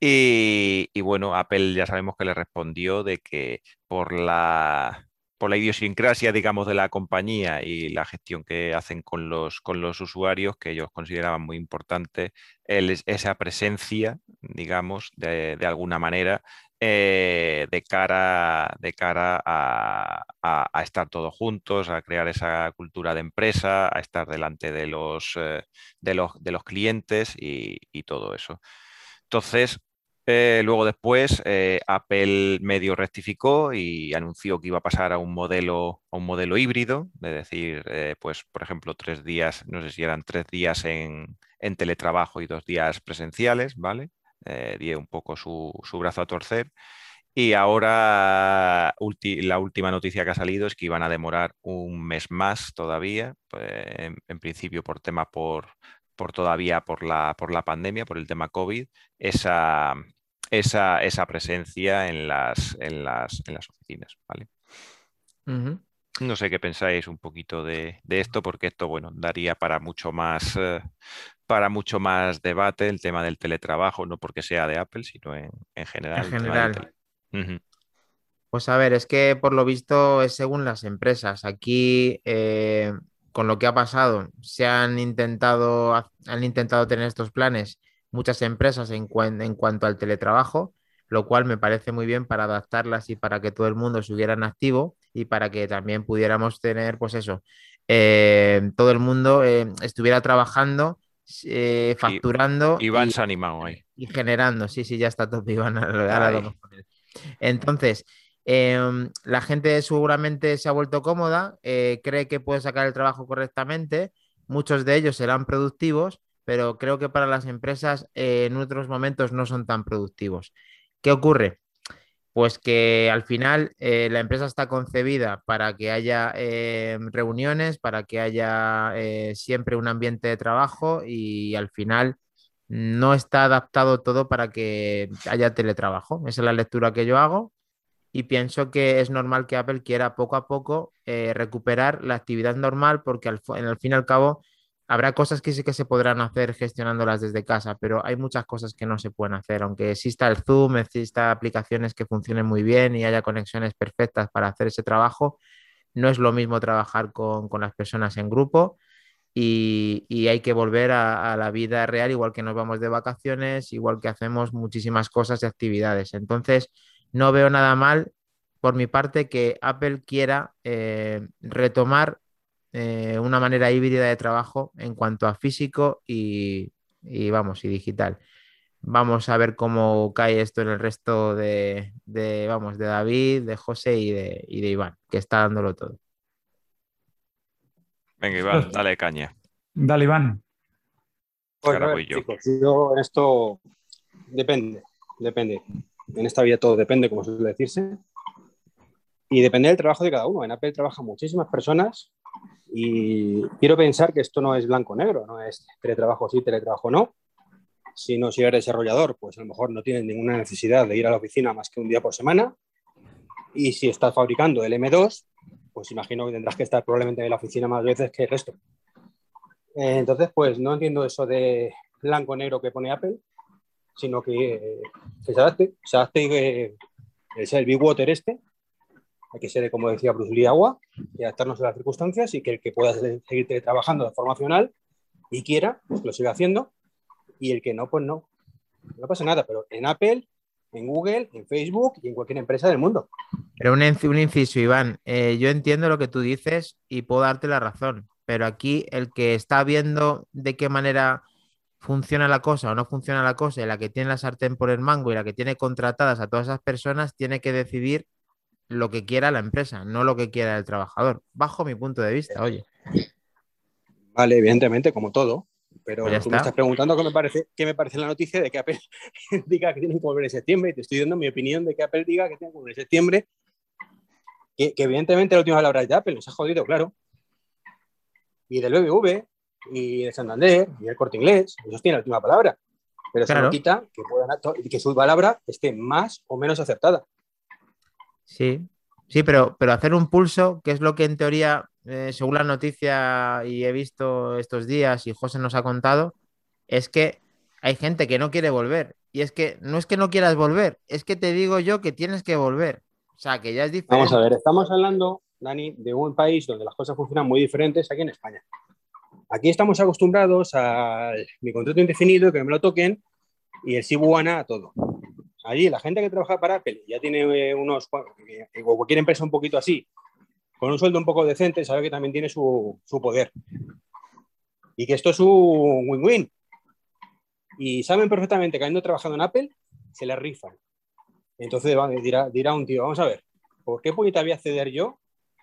Y, bueno, Apple ya sabemos que le respondió de que por la, por la idiosincrasia, digamos, de la compañía y la gestión que hacen con los, con los usuarios, que ellos consideraban muy importante esa presencia, digamos, de, de alguna manera, eh, de cara, de cara a, estar todos juntos, a crear esa cultura de empresa, a estar delante de los, eh, de los, de los clientes y, todo eso. Entonces, eh, luego después Apple medio rectificó y anunció que iba a pasar a un modelo, a un modelo híbrido, es decir, pues por ejemplo, tres días, no sé si eran tres días en teletrabajo y dos días presenciales, ¿vale? Eh, un poco su, brazo a torcer. Y ahora la última noticia que ha salido es que iban a demorar un mes más todavía, pues, en, principio por tema por, por todavía por la, por la pandemia, por el tema COVID, esa, esa, esa presencia en las, en las, en las oficinas. ¿vale? No sé qué pensáis un poquito de, esto, porque esto, bueno, daría para mucho más, eh, para mucho más debate el tema del teletrabajo, no porque sea de Apple, sino en, general.
En general. Pues a ver, es que por lo visto es según las empresas. Aquí, eh, con lo que ha pasado, se han intentado, han intentado tener estos planes muchas empresas en, en cuanto al teletrabajo, lo cual me parece muy bien para adaptarlas y para que todo el mundo se hubiera en activo y para que también pudiéramos tener, pues eso, eh, todo el mundo eh, estuviera trabajando eh, facturando.
Iván se ha animado ahí.
Y generando, sí, sí, ya está todo [laughs] Iván. Entonces, em, la gente seguramente se ha vuelto cómoda, eh, cree que puede sacar el trabajo correctamente, muchos de ellos serán productivos, pero creo que para las empresas eh, en otros momentos no son tan productivos. ¿Qué ocurre? Pues que al final eh, la empresa está concebida para que haya eh, reuniones, para que haya eh, siempre un ambiente de trabajo y al final no está adaptado todo para que haya teletrabajo. Esa es la lectura que yo hago y pienso que es normal que Apple quiera poco a poco recuperar la actividad normal porque al, al fin y al cabo Habrá cosas que sí que se podrán hacer gestionándolas desde casa, pero hay muchas cosas que no se pueden hacer. Aunque exista el Zoom, exista aplicaciones que funcionen muy bien y haya conexiones perfectas para hacer ese trabajo, no es lo mismo trabajar con, las personas en grupo y, hay que volver a, la vida real, igual que nos vamos de vacaciones, igual que hacemos muchísimas cosas y actividades. Entonces, no veo nada mal por mi parte que Apple quiera eh, retomar eh, una manera híbrida de trabajo en cuanto a físico y, vamos, y digital. Vamos a ver cómo cae esto en el resto de, vamos, de David, de José y de, de Iván, que está dándolo todo.
Venga, Iván, dale caña.
Dale, Iván.
Pues, yo. en esto depende, depende. En esta vida todo depende, como suele decirse. Y depende del trabajo de cada uno. En Apple trabajan muchísimas personas y quiero pensar que esto no es blanco-negro, no es teletrabajo sí, teletrabajo no. Si no, si eres desarrollador, pues a lo mejor no tienes ninguna necesidad de ir a la oficina más que un día por semana. Y si estás fabricando el M2, pues imagino que tendrás que estar probablemente en la oficina más veces que el resto. Eh, entonces, pues no entiendo eso de blanco-negro que pone Apple, sino que, se adapte, se adapte que es el Big Water este, hay que ser, como decía Bruce agua y adaptarnos a las circunstancias y que el que pueda seguir trabajando de forma funcional y quiera, pues lo siga haciendo y el que no, pues no. No pasa nada, pero en Apple, en Google, en Facebook y en cualquier empresa del mundo.
Pero un, un inciso, Iván, eh, yo entiendo lo que tú dices y puedo darte la razón, pero aquí el que está viendo de qué manera funciona la cosa o no funciona la cosa y la que tiene la sartén por el mango y la que tiene contratadas a todas esas personas tiene que decidir lo que quiera la empresa, no lo que quiera el trabajador, bajo mi punto de vista, oye.
Vale, evidentemente, como todo, pero pues tú me estás preguntando qué me, parece, qué me parece la noticia de que Apple [laughs] diga que tiene que volver en septiembre y te estoy dando mi opinión de que Apple diga que tiene que volver en septiembre, que, evidentemente la última palabra es de Apple, nos ha jodido, claro. Y del BBV, y de Santander, y del Corte Inglés, ellos tienen la última palabra. Pero eso no quita que, que su palabra esté más o menos acertada.
Sí, sí, pero, pero hacer un pulso, que es lo que en teoría, eh, según la noticia y he visto estos días y José nos ha contado, es que hay gente que no quiere volver. Y es que no es que no quieras volver, es que te digo yo que tienes que volver. O sea, que ya es diferente.
Vamos a ver, estamos hablando, Dani, de un país donde las cosas funcionan muy diferentes aquí en España. Aquí estamos acostumbrados a mi contrato indefinido, que me lo toquen, y el Sibuana a todo allí la gente que trabaja para Apple ya tiene eh, unos, eh, o cualquier empresa un poquito así, con un sueldo un poco decente, sabe que también tiene su, poder. Y que esto es un win-win. Y saben perfectamente que habiendo trabajado en Apple, se le rifan. Entonces dirá, dirá un tío, vamos a ver, ¿por qué puñeta voy a ceder yo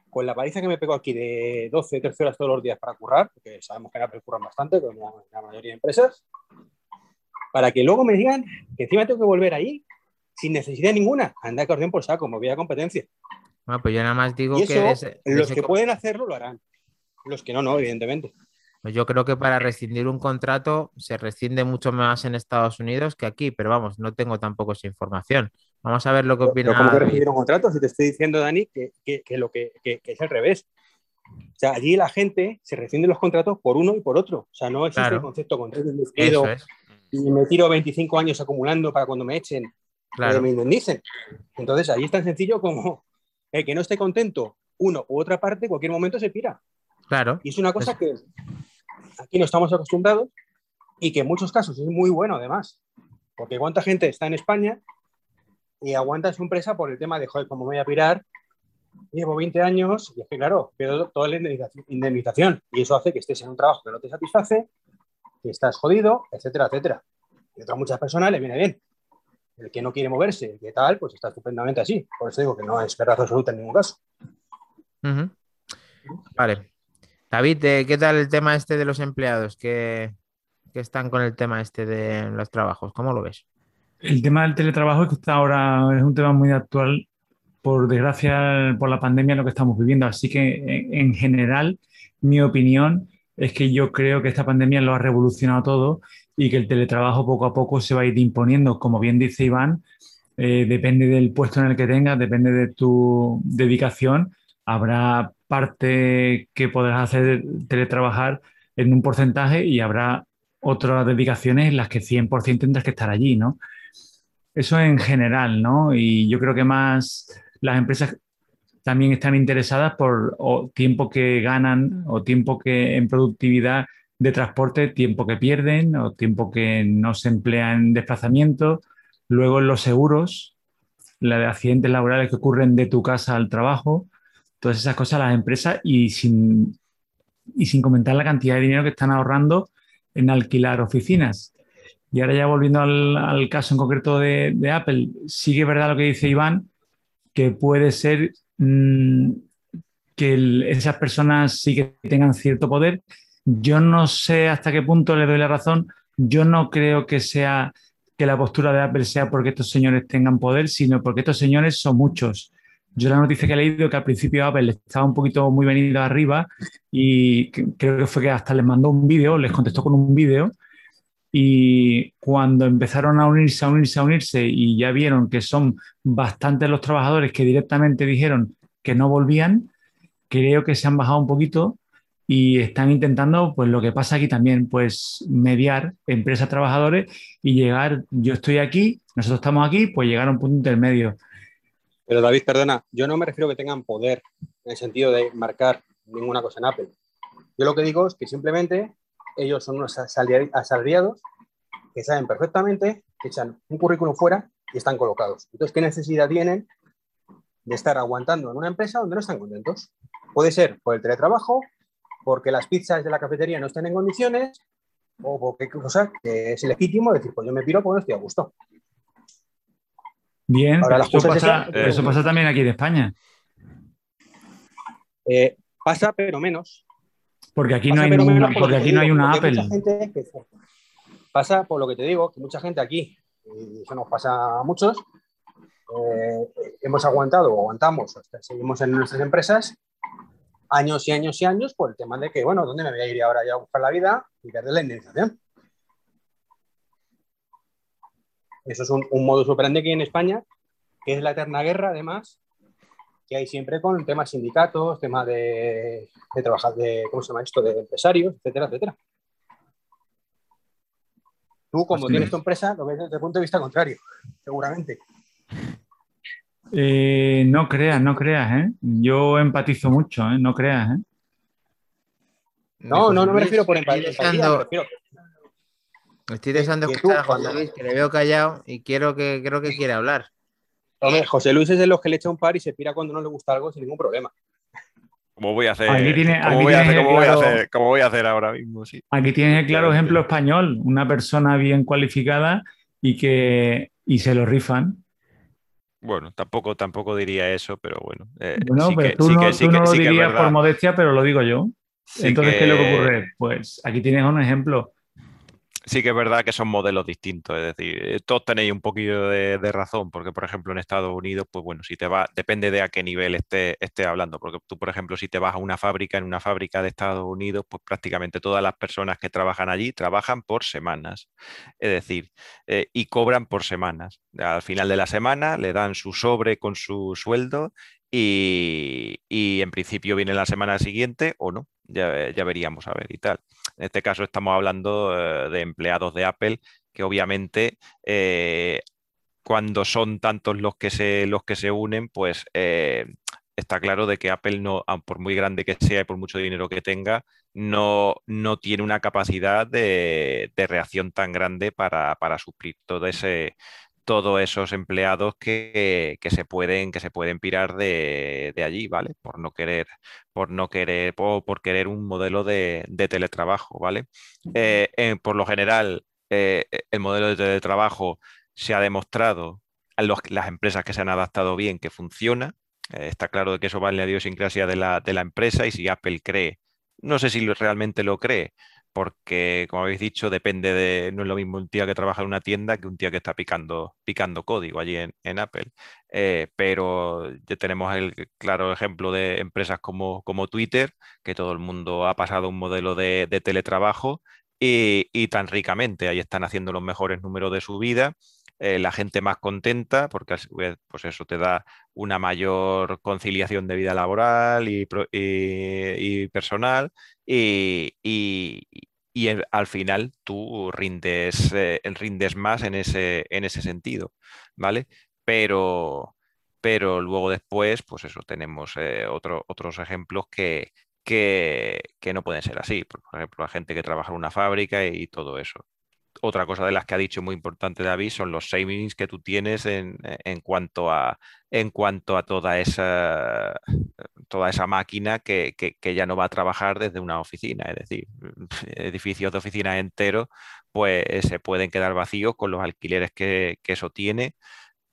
con la paliza que me pego aquí de 12, 13 horas todos los días para currar? Porque sabemos que en Apple curran bastante, como la mayoría de empresas para que luego me digan que encima tengo que volver ahí sin necesidad ninguna. Anda que orden por saco, movida competencia.
Bueno, pues yo nada más digo que
los que pueden hacerlo lo harán. Los que no, no, evidentemente.
Pues yo creo que para rescindir un contrato se rescinde mucho más en Estados Unidos que aquí, pero vamos, no tengo tampoco esa información. Vamos a ver lo que opina.
¿Cómo que rescindir un contrato? Si te estoy diciendo, Dani, que, lo que, es al revés. O sea, allí la gente se rescinde los contratos por uno y por otro. O sea, no existe el concepto contrato indefinido y me tiro 25 años acumulando para cuando me echen claro. me indemnicen. Entonces ahí es tan sencillo como el que no esté contento uno u otra parte, cualquier momento se pira.
Claro.
Y es una cosa que aquí no estamos acostumbrados y que en muchos casos es muy bueno además. Porque cuánta gente está en España y aguanta su empresa por el tema de, joder, ¿cómo me voy a pirar? Llevo 20 años y es que, claro, pierdo toda la indemnización y eso hace que estés en un trabajo que no te satisface, que estás jodido, etcétera, etcétera. Y a otras muchas personas le viene bien. El que no quiere moverse, que tal, pues está estupendamente así. Por eso digo que no es verdad absoluta en ningún caso.
Vale. David, ¿qué tal el tema este de los empleados que, que están con el tema este de los trabajos? ¿Cómo lo ves?
El tema del teletrabajo es que está ahora es un tema muy actual, por desgracia, por la pandemia, lo que estamos viviendo. Así que, en general, mi opinión es que yo creo que esta pandemia lo ha revolucionado todo y que el teletrabajo poco a poco se va a ir imponiendo. Como bien dice Iván, eh, depende del puesto en el que tengas, depende de tu dedicación. Habrá parte que podrás hacer teletrabajar en un porcentaje y habrá otras dedicaciones en las que 100% tendrás que estar allí, ¿no? Eso en general, ¿no? Y yo creo que más las empresas también están interesadas por tiempo que ganan o tiempo que en productividad de transporte, tiempo que pierden o tiempo que no se emplea en desplazamiento. Luego en los seguros, la de accidentes laborales que ocurren de tu casa al trabajo, todas esas cosas las empresas y sin, y sin comentar la cantidad de dinero que están ahorrando en alquilar oficinas. Y ahora ya volviendo al, caso en concreto de, Apple, sigue verdad lo que dice Iván, que puede ser Mm, que esas personas sí que tengan cierto poder. Yo no sé hasta qué punto le doy la razón. Yo no creo que sea que la postura de Apple sea porque estos señores tengan poder, sino porque estos señores son muchos. Yo la noticia que he leído que al principio Apple estaba un poquito muy venido arriba y creo que fue que hasta les mandó un vídeo, les contestó con un vídeo y cuando empezaron a unirse, a unirse, a unirse y ya vieron que son bastantes los trabajadores que directamente dijeron que no volvían, creo que se han bajado un poquito y están intentando, pues lo que pasa aquí también, pues mediar empresas, trabajadores y llegar, yo estoy aquí, nosotros estamos aquí, pues llegar a un punto intermedio.
Pero David, perdona, yo no me refiero a que tengan poder en el sentido de marcar ninguna cosa en Apple. Yo lo que digo es que simplemente ellos son unos asalariados que saben perfectamente que echan un currículum fuera y están colocados. Entonces, ¿qué necesidad tienen de estar aguantando en una empresa donde no están contentos? Puede ser por el teletrabajo, porque las pizzas de la cafetería no están en condiciones, o porque cosa que es legítimo decir, pues yo me piro porque no estoy a gusto.
Bien, eso, pasa, eso pasa también aquí en España.
Eh, pasa, pero menos.
Porque aquí no hay, porque aquí no hay una Apple.
pasa por lo que te digo, que mucha gente aquí, y eso nos pasa a muchos, eh, hemos aguantado o aguantamos, seguimos en nuestras empresas años y años y años por el tema de que, bueno, ¿dónde me voy a ir ahora ya a buscar la vida y perder la indemnización? Eso es un, modo sorprendente que hay en España, que es la eterna guerra, además, que hay siempre con temas sindicatos, temas de, de trabajar, de, ¿cómo se llama esto?, de empresarios, etcétera, etcétera. Tú, como tienes tu empresa, lo ves desde el punto de vista contrario, seguramente.
Eh, no creas, no creas, ¿eh? Yo empatizo mucho, ¿eh? No creas, ¿eh?
No, no, no me refiero por empatizar.
Estoy deseando escuchar a José Luis, que le veo callado y quiero que, creo que quiere hablar.
Hombre, José Luis es de los que le echa un par y se pira cuando no le gusta algo sin ningún problema.
¿Cómo voy a hacer? Aquí tiene, ¿Cómo, voy, a hacer, ¿cómo voy, a hacer, ¿Cómo voy a hacer ahora mismo? Sí.
Aquí tienes el claro ejemplo español, una persona bien cualificada y que y se lo rifan.
Bueno, tampoco, tampoco diría eso, pero bueno.
Eh, no, pero tú, no, tú no, lo dirías por modestia, pero lo digo yo. Entonces, ¿qué es lo que ocurre? Pues aquí tienes un ejemplo
sí que es verdad que son modelos distintos, es decir, eh, todos tenéis un poquillo de, razón, porque por ejemplo en Estados Unidos, pues bueno, si te va, depende de a qué nivel estés esté hablando, porque tú, por ejemplo, si te vas a una fábrica, en una fábrica de Estados Unidos, pues prácticamente todas las personas que trabajan allí trabajan por semanas, es decir, eh, y cobran por semanas. Al final de la semana le dan su sobre con su sueldo y, en principio viene la semana siguiente o no, ya, ya veríamos a ver y tal. En este caso estamos hablando eh, de empleados de Apple que obviamente eh, cuando son tantos los que se, los que se unen, pues eh, está claro de que Apple no, por muy grande que sea y por mucho dinero que tenga, no, no tiene una capacidad de, reacción tan grande para, para suplir todo ese, todos esos empleados que, se pueden que se pueden pirar de, allí, ¿vale? Por no querer, por no querer, por, querer un modelo de, teletrabajo, ¿vale? Eh, por lo general, eh, el modelo de teletrabajo se ha demostrado a las empresas que se han adaptado bien que funciona. Eh, está claro de que eso va en la idiosincrasia de la, de la empresa y si Apple cree, no sé si realmente lo cree, porque, como habéis dicho, depende de, no es lo mismo un tío que trabaja en una tienda que un tío que está picando, picando código allí en, Apple. Eh, pero ya tenemos el claro ejemplo de empresas como, como Twitter, que todo el mundo ha pasado un modelo de, teletrabajo y, tan ricamente. Ahí están haciendo los mejores números de su vida. Eh, la gente más contenta, porque pues eso te da una mayor conciliación de vida laboral y, y personal, y, al final tú rindes, eh, rindes más en ese, en ese sentido, ¿vale? Pero, pero luego después, pues eso, tenemos eh, otros ejemplos que, que, no pueden ser así. Por ejemplo, la gente que trabaja en una fábrica y todo eso otra cosa de las que ha dicho muy importante David son los savings que tú tienes en, cuanto, a, en cuanto a toda esa, toda esa máquina que, ya no va a trabajar desde una oficina. Es decir, [laughs] edificios de oficinas enteros pues se pueden quedar vacíos con los alquileres que, eso tiene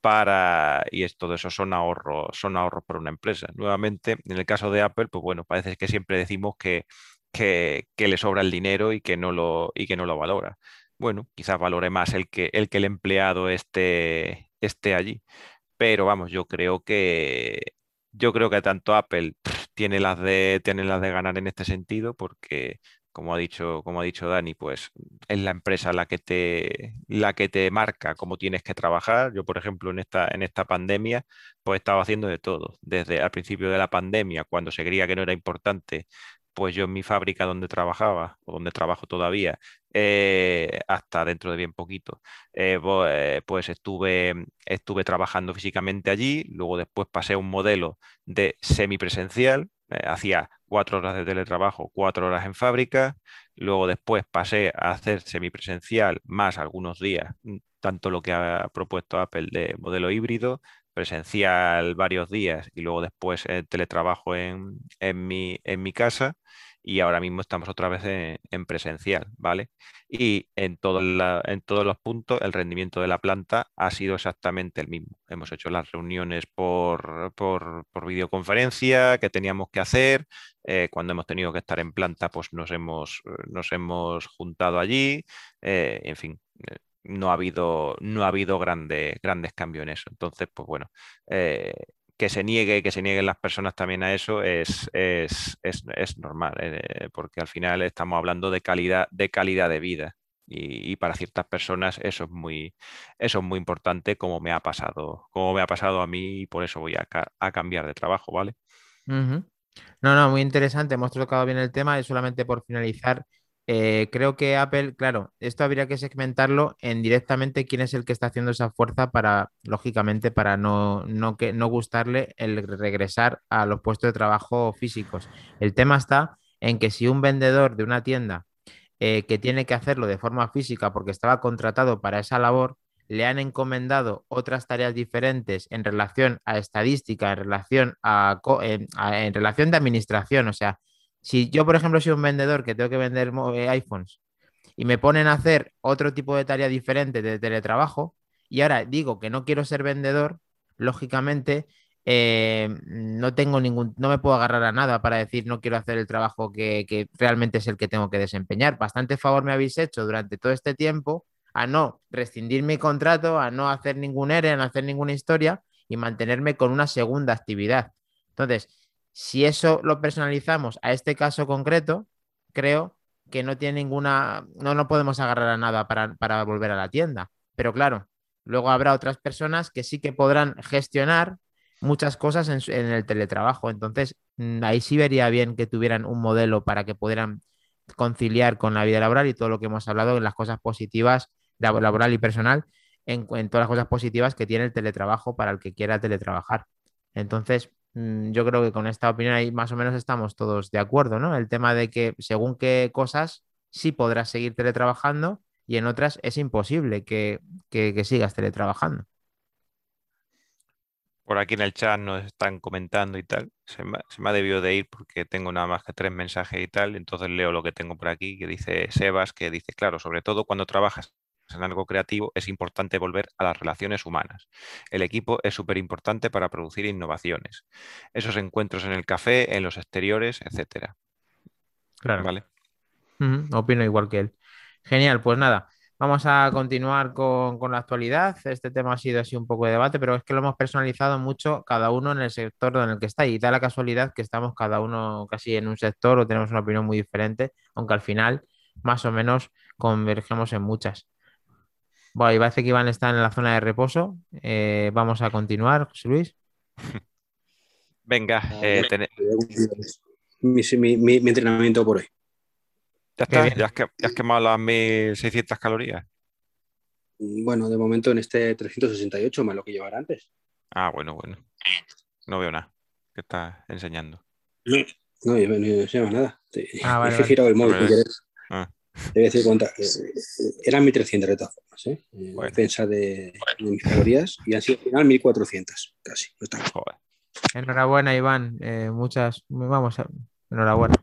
para y es, todo eso son ahorros, son ahorros para una empresa. Nuevamente, en el caso de Apple, pues bueno, parece que siempre decimos que, que, le sobra el dinero y que no lo, y que no lo valora bueno, quizás valore más el que el, que el empleado esté, esté allí. Pero vamos, yo creo que yo creo que tanto Apple [sniffs] tiene las de tiene las de ganar en este sentido porque como ha dicho como ha dicho Dani pues es la empresa la que te la que te marca cómo tienes que trabajar yo por ejemplo en esta en esta pandemia pues estaba haciendo de todo desde al principio de la pandemia cuando se creía que no era importante pues yo en mi fábrica donde trabajaba o donde trabajo todavía, eh, hasta dentro de bien poquito. Eh, eh, pues estuve, estuve trabajando físicamente allí, luego después pasé a un modelo de semipresencial, hacía cuatro horas de teletrabajo, cuatro horas en fábrica, luego después pasé a hacer semipresencial más algunos días, mm, tanto lo que ha propuesto Apple de modelo híbrido, presencial varios días y luego después teletrabajo en, en, mi, en mi casa y ahora mismo estamos otra vez en, presencial, ¿vale? Y en, en todos los puntos el rendimiento de la planta ha sido exactamente el mismo. Hemos hecho las reuniones por, por, videoconferencia que teníamos que hacer. Eh, cuando hemos tenido que estar en planta, pues nos hemos, nos hemos juntado allí. Eh, en fin, eh, no ha habido, no ha habido grandes cambios en eso. Entonces, pues bueno, que se niegue, que se nieguen las personas también a eso es, es, normal, eh, porque al final estamos hablando de calidad de, calidad de vida. Y, para ciertas personas eso es muy eso es muy importante como me ha pasado como me ha pasado a mí y por eso voy a, a cambiar de trabajo vale
no no muy interesante hemos tocado bien el tema y solamente por finalizar eh, creo que Apple, claro, esto habría que segmentarlo en directamente quién es el que está haciendo esa fuerza para, lógicamente, para no, no, que, no gustarle el regresar a los puestos de trabajo físicos. El tema está en que si un vendedor de una tienda eh, que tiene que hacerlo de forma física porque estaba contratado para esa labor, le han encomendado otras tareas diferentes en relación a estadística, en relación a, en relación de administración, o sea, si yo, por ejemplo, soy un vendedor que tengo que vender eh, iPhones y me ponen a hacer otro tipo de tarea diferente de teletrabajo y ahora digo que no quiero ser vendedor, lógicamente eh, no tengo ningún, no me puedo agarrar a nada para decir no quiero hacer el trabajo que, que, realmente es el que tengo que desempeñar. Bastante favor me habéis hecho durante todo este tiempo a no rescindir mi contrato, a no hacer ningún ERE, a no hacer ninguna historia y mantenerme con una segunda actividad. Entonces, si eso lo personalizamos a este caso concreto, creo que no tiene ninguna, no, no podemos agarrar a nada para, volver a la tienda. Pero claro, luego habrá otras personas que sí que podrán gestionar muchas cosas en, el teletrabajo. Entonces, mm, ahí sí vería bien que tuvieran un modelo para que pudieran conciliar con la vida laboral y todo lo que hemos hablado en las cosas positivas, laboral y personal, en, en todas las cosas positivas que tiene el teletrabajo para el que quiera teletrabajar. Entonces, yo creo que con esta opinión ahí más o menos estamos todos de acuerdo, ¿no? El tema de que según qué cosas sí podrás seguir teletrabajando y en otras es imposible que, sigas teletrabajando.
Por aquí en el chat nos están comentando y tal. Se me, se me, ha debido de ir porque tengo nada más que tres mensajes y tal. Entonces leo lo que tengo por aquí, que dice Sebas, que dice, claro, sobre todo cuando trabajas en algo creativo, es importante volver a las relaciones humanas. El equipo es súper importante para producir innovaciones. Esos encuentros en el café, en los exteriores, etcétera.
Claro. Vale. opino igual que él. Genial, pues nada. Vamos a continuar con, la actualidad. Este tema ha sido así un poco de debate, pero es que lo hemos personalizado mucho cada uno en el sector en el que está. Y da la casualidad que estamos cada uno casi en un sector o tenemos una opinión muy diferente, aunque al final más o menos convergemos en muchas. Bueno, y parece que Iván está en la zona de reposo. Eh, vamos a continuar, José Luis. [laughs]
Venga, eh,
mi, entrenamiento por hoy.
¿Ya, está? ¿Ya, has, quemado las 1600 calorías?
Bueno, de momento en este 368 más lo que llevará antes.
Ah, bueno, bueno. No veo nada. ¿Qué estás enseñando?
No, no, yo, no, no, nada. Ah, vale, he girado el móvil, si quieres. Ah. Te voy a decir cuánta. Eh, eh, eran 1.300 de todas formas, ¿eh? Defensa de, mis calorías y han sido al final 1.400, casi.
Enhorabuena, Iván. muchas. Vamos, a... enhorabuena.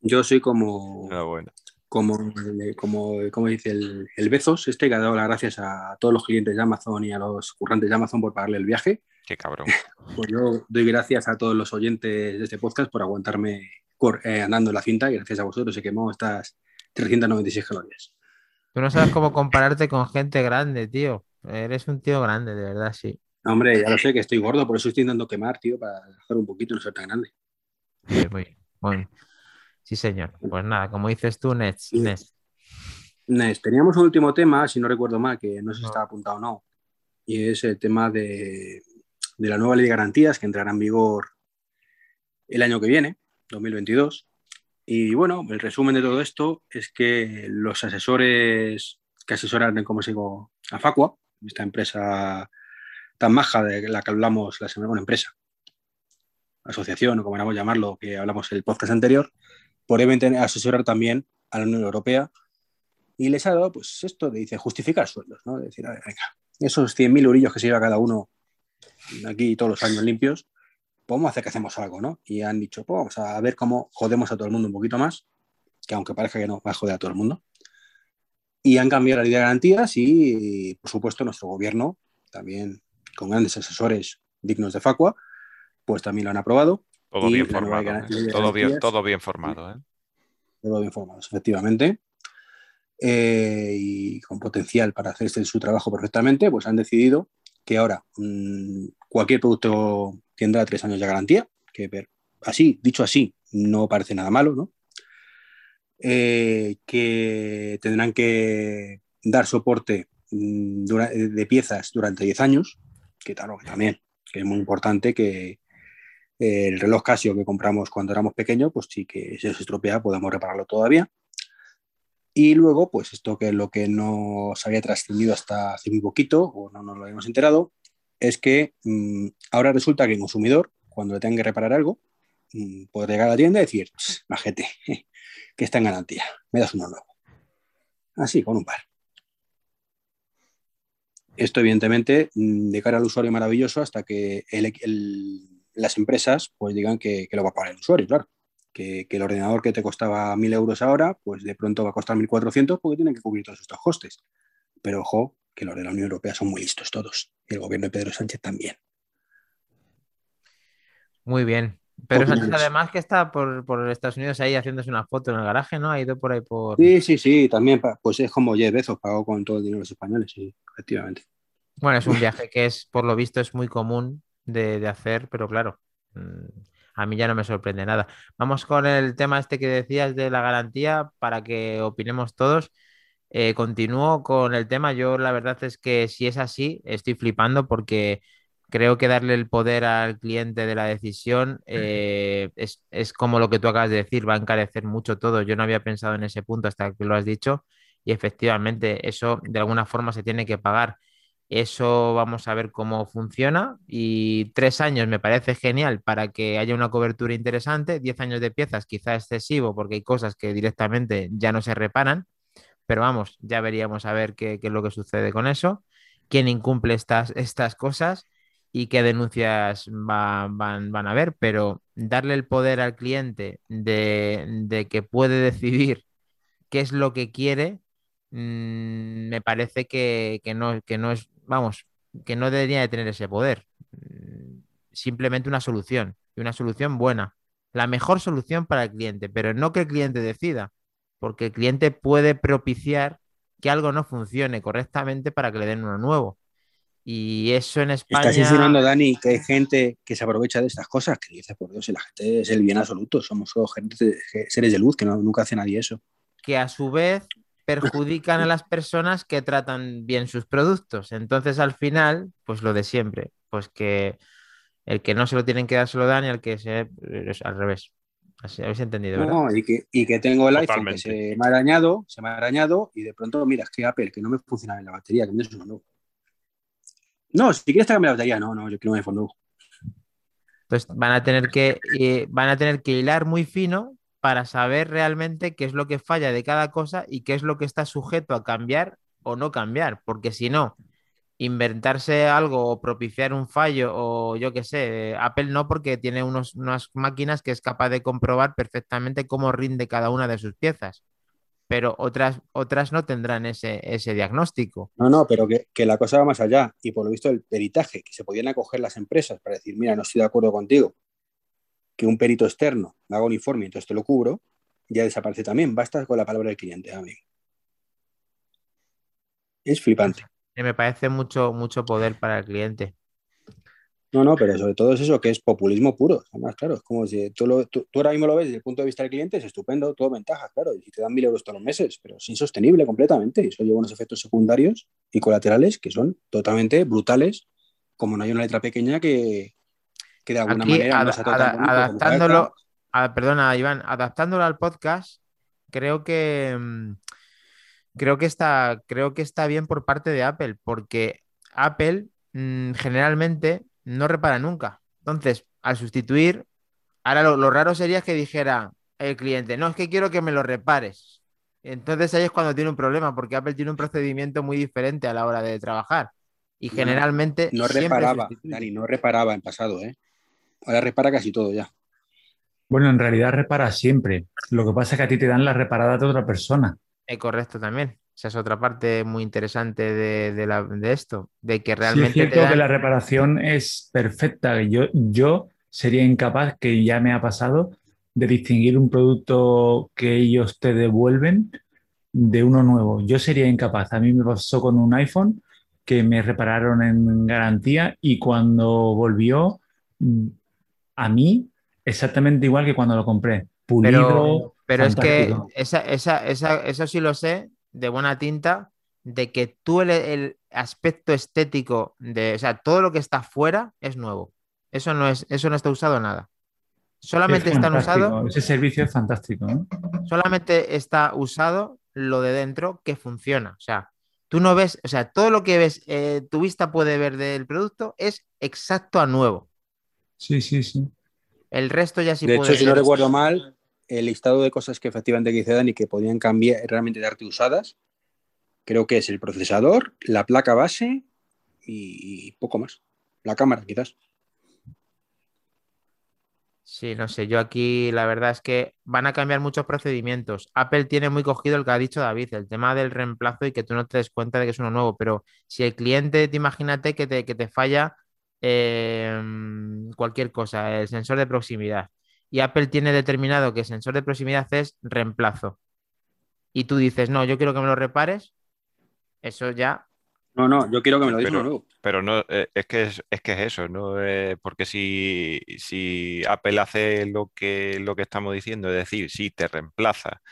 Yo soy como. Enhorabuena. Como, como, como dice el, el, Bezos, este que ha dado las gracias a todos los clientes de Amazon y a los currantes de Amazon por pagarle el viaje.
Qué cabrón. [laughs]
Pues yo doy gracias a todos los oyentes de este podcast por aguantarme andando en la cinta y gracias a vosotros se quemó estas 396 calorías.
Tú no sabes cómo compararte con gente grande, tío. Eres un tío grande, de verdad, sí.
hombre, ya lo sé que estoy gordo, por eso estoy intentando quemar, tío, para hacer un poquito y no ser tan grande.
Sí, muy bueno. Sí, señor. Pues nada, como dices tú, Nets.
Nets. Teníamos un último tema, si no recuerdo mal, que no sé si estaba apuntado o no, y es el tema de, de la nueva ley de garantías que entrará en vigor el año que viene, 2022. Y bueno, el resumen de todo esto es que los asesores que asesoran, como digo, a Facua, esta empresa tan maja de la que hablamos la semana, una empresa, asociación o como queramos llamarlo, que hablamos el podcast anterior, por asesorar también a la Unión Europea y les ha dado pues esto de dice, justificar sueldos, ¿no? De decir, a ver, venga, esos 100.000 eurillos que se lleva cada uno aquí todos los años limpios, vamos a hacer que hacemos algo, ¿no? Y han dicho, pues vamos a ver cómo jodemos a todo el mundo un poquito más, que aunque parezca que no, va a joder a todo el mundo. Y han cambiado la ley de garantías y, por supuesto, nuestro gobierno, también con grandes asesores dignos de Facua, pues también lo han aprobado.
Todo bien formado. ¿eh? Todo, bien, todo bien formado. ¿eh?
Todo bien formado, efectivamente. Eh, y con potencial para hacerse su trabajo perfectamente, pues han decidido que ahora mm, cualquier producto tendrá tres años de garantía, que así, dicho así, no parece nada malo, ¿no? Eh, que tendrán que dar soporte mm, de piezas durante 10 años, que claro, también, que es muy importante que el reloj Casio que compramos cuando éramos pequeños, pues sí que si se estropea podemos repararlo todavía. Y luego, pues esto que es lo que nos había trascendido hasta hace muy poquito, o no nos lo habíamos enterado, es que mm, ahora resulta que el consumidor, cuando le tenga que reparar algo, mm, puede llegar a la tienda y decir, majete, [laughs] que está en garantía, me das uno nuevo. Así, con un par. Esto, evidentemente, mm, de cara al usuario maravilloso hasta que las empresas pues digan que, que, lo va a pagar el usuario, claro que, el ordenador que te costaba 1.000 euros ahora, pues de pronto va a costar 1.400 porque tienen que cubrir todos estos costes. Pero ojo, que los de la Unión Europea son muy listos todos y el gobierno de Pedro Sánchez también.
Muy bien. Pedro Sánchez además que está por, Estados Unidos ahí haciéndose una foto en el garaje, ¿no? Ha ido por ahí por...
Sí, sí, sí, también, pues es como Jeff Bezos pagó con todo el dinero de los españoles, sí, efectivamente.
Bueno, es un viaje que es, por lo visto, es muy común de, de hacer, pero claro, mm, a mí ya no me sorprende nada. Vamos con el tema este que decías de la garantía para que opinemos todos. Eh, continúo con el tema. Yo la verdad es que si es así, estoy flipando porque creo que darle el poder al cliente de la decisión eh, es, es, como lo que tú acabas de decir, va a encarecer mucho todo. Yo no había pensado en ese punto hasta que lo has dicho y efectivamente eso de alguna forma se tiene que pagar. Eso vamos a ver cómo funciona y tres años me parece genial para que haya una cobertura interesante. Diez años de piezas quizá excesivo porque hay cosas que directamente ya no se reparan, pero vamos, ya veríamos a ver qué, es lo que sucede con eso, quién incumple estas, estas cosas y qué denuncias van, van a haber, pero darle el poder al cliente de, que puede decidir qué es lo que quiere, mm, me parece que, no, que no es vamos, que no debería de tener ese poder. Mm, simplemente una solución, y una solución buena. La mejor solución para el cliente, pero no que el cliente decida, porque el cliente puede propiciar que algo no funcione correctamente para que le den uno nuevo. Y eso en España.
Estás insinuando, Dani, que hay gente que se aprovecha de estas cosas, que dice, por Dios, si la gente es el bien absoluto, somos seres de luz, que nunca hace nadie eso.
Que a su vez perjudican a las personas que tratan bien sus productos. Entonces, al final, pues lo de siempre, pues que el que no se lo tienen que dar se lo dan y el que se es al revés. Así habéis entendido, ¿verdad?
No, y, que, y que tengo el iPhone que se me ha arañado, se me ha arañado y de pronto, mira, es que Apple, que no me funciona en la batería, que me es nuevo. No, si quieres traerme la batería, no, no, yo quiero un iPhone nuevo.
Entonces van a tener que, eh, van a tener que hilar muy fino para saber realmente qué es lo que falla de cada cosa y qué es lo que está sujeto a cambiar o no cambiar, porque si no, inventarse algo o propiciar un fallo o yo qué sé, Apple no porque tiene unos, unas máquinas que es capaz de comprobar perfectamente cómo rinde cada una de sus piezas, pero otras, otras no tendrán ese, ese diagnóstico.
No, no, pero que, que, la cosa va más allá y por lo visto el peritaje que se podían acoger las empresas para decir, mira, no estoy de acuerdo contigo, que un perito externo haga un informe y entonces te lo cubro, ya desaparece también. Basta con la palabra del cliente. Es flipante.
Me parece mucho, mucho poder para el cliente.
No, no, pero sobre todo es eso que es populismo puro. Además, claro, es como si tú, ahora mismo lo ves desde el punto de vista del cliente, es estupendo, todo ventaja, claro, y te dan mil euros todos los meses, pero es insostenible completamente. Eso lleva unos efectos secundarios y colaterales que son totalmente brutales, como no hay una letra pequeña que, que de alguna manera
adaptándolo, ah, perdona, Iván, adaptándolo al podcast, creo que mm, creo que está, creo que está bien por parte de Apple, porque Apple mm, generalmente no repara nunca. Entonces, al sustituir, ahora lo, lo raro sería que dijera el cliente, no, es que quiero que me lo repares. Entonces ahí es cuando tiene un problema, porque Apple tiene un procedimiento muy diferente a la hora de trabajar. Y generalmente
No reparaba,
sustituye.
Dani, no reparaba en pasado, ¿eh? Ahora repara casi todo ya.
Bueno, en realidad repara siempre. Lo que pasa es que a ti te dan la reparada de otra persona.
Eh, correcto también. Esa es otra parte muy interesante de, de la- de esto, de que
Sí, es
realmente te
cierto que la reparación es perfecta. Yo, yo sería incapaz, que ya me ha pasado, de distinguir un producto que ellos te devuelven de uno nuevo. Yo sería incapaz. A mí me pasó con un iPhone que me repararon en garantía y cuando volvió, mm, a mí, exactamente igual que cuando lo compré. Pulido,
Pero, pero es que esa, esa, esa- eso sí lo sé de buena tinta, de que tú el, el aspecto estético de, o sea, todo lo que está fuera es nuevo. Eso no es, eso no está usado nada. Solamente
Es
están usados,
Ese servicio es fantástico. ¿no?
solamente está usado lo de dentro que funciona. O sea, tú no ves, o sea, todo lo que ves, eh, tu vista puede ver del producto es exacto a nuevo.
Sí, sí, sí.
El resto ya sí
de
puede
hecho, si no
ser-
recuerdo mal, el listado de cosas que efectivamente dice Dani que podían cambiar, realmente darte usadas, creo que es el procesador, la placa base y poco más. La cámara, quizás.
Sí, no sé, yo aquí la verdad es que van a cambiar muchos procedimientos. Apple tiene muy cogido el que ha dicho David, el tema del reemplazo y que tú no te des cuenta de que es uno nuevo, pero si el cliente, te imagínate que te, que te falla eh, cualquier cosa, el sensor de proximidad, y Apple tiene determinado que el sensor de proximidad es reemplazo, y tú dices, no, yo quiero que me lo repares, eso ya,
No, no, yo quiero que me lo diga
Pero-
uno nuevo.
Pero no, eh, es que es, es que es eso, ¿no? Eh, porque si, si Apple hace lo que, lo que estamos diciendo, es decir, sí, te reemplaza,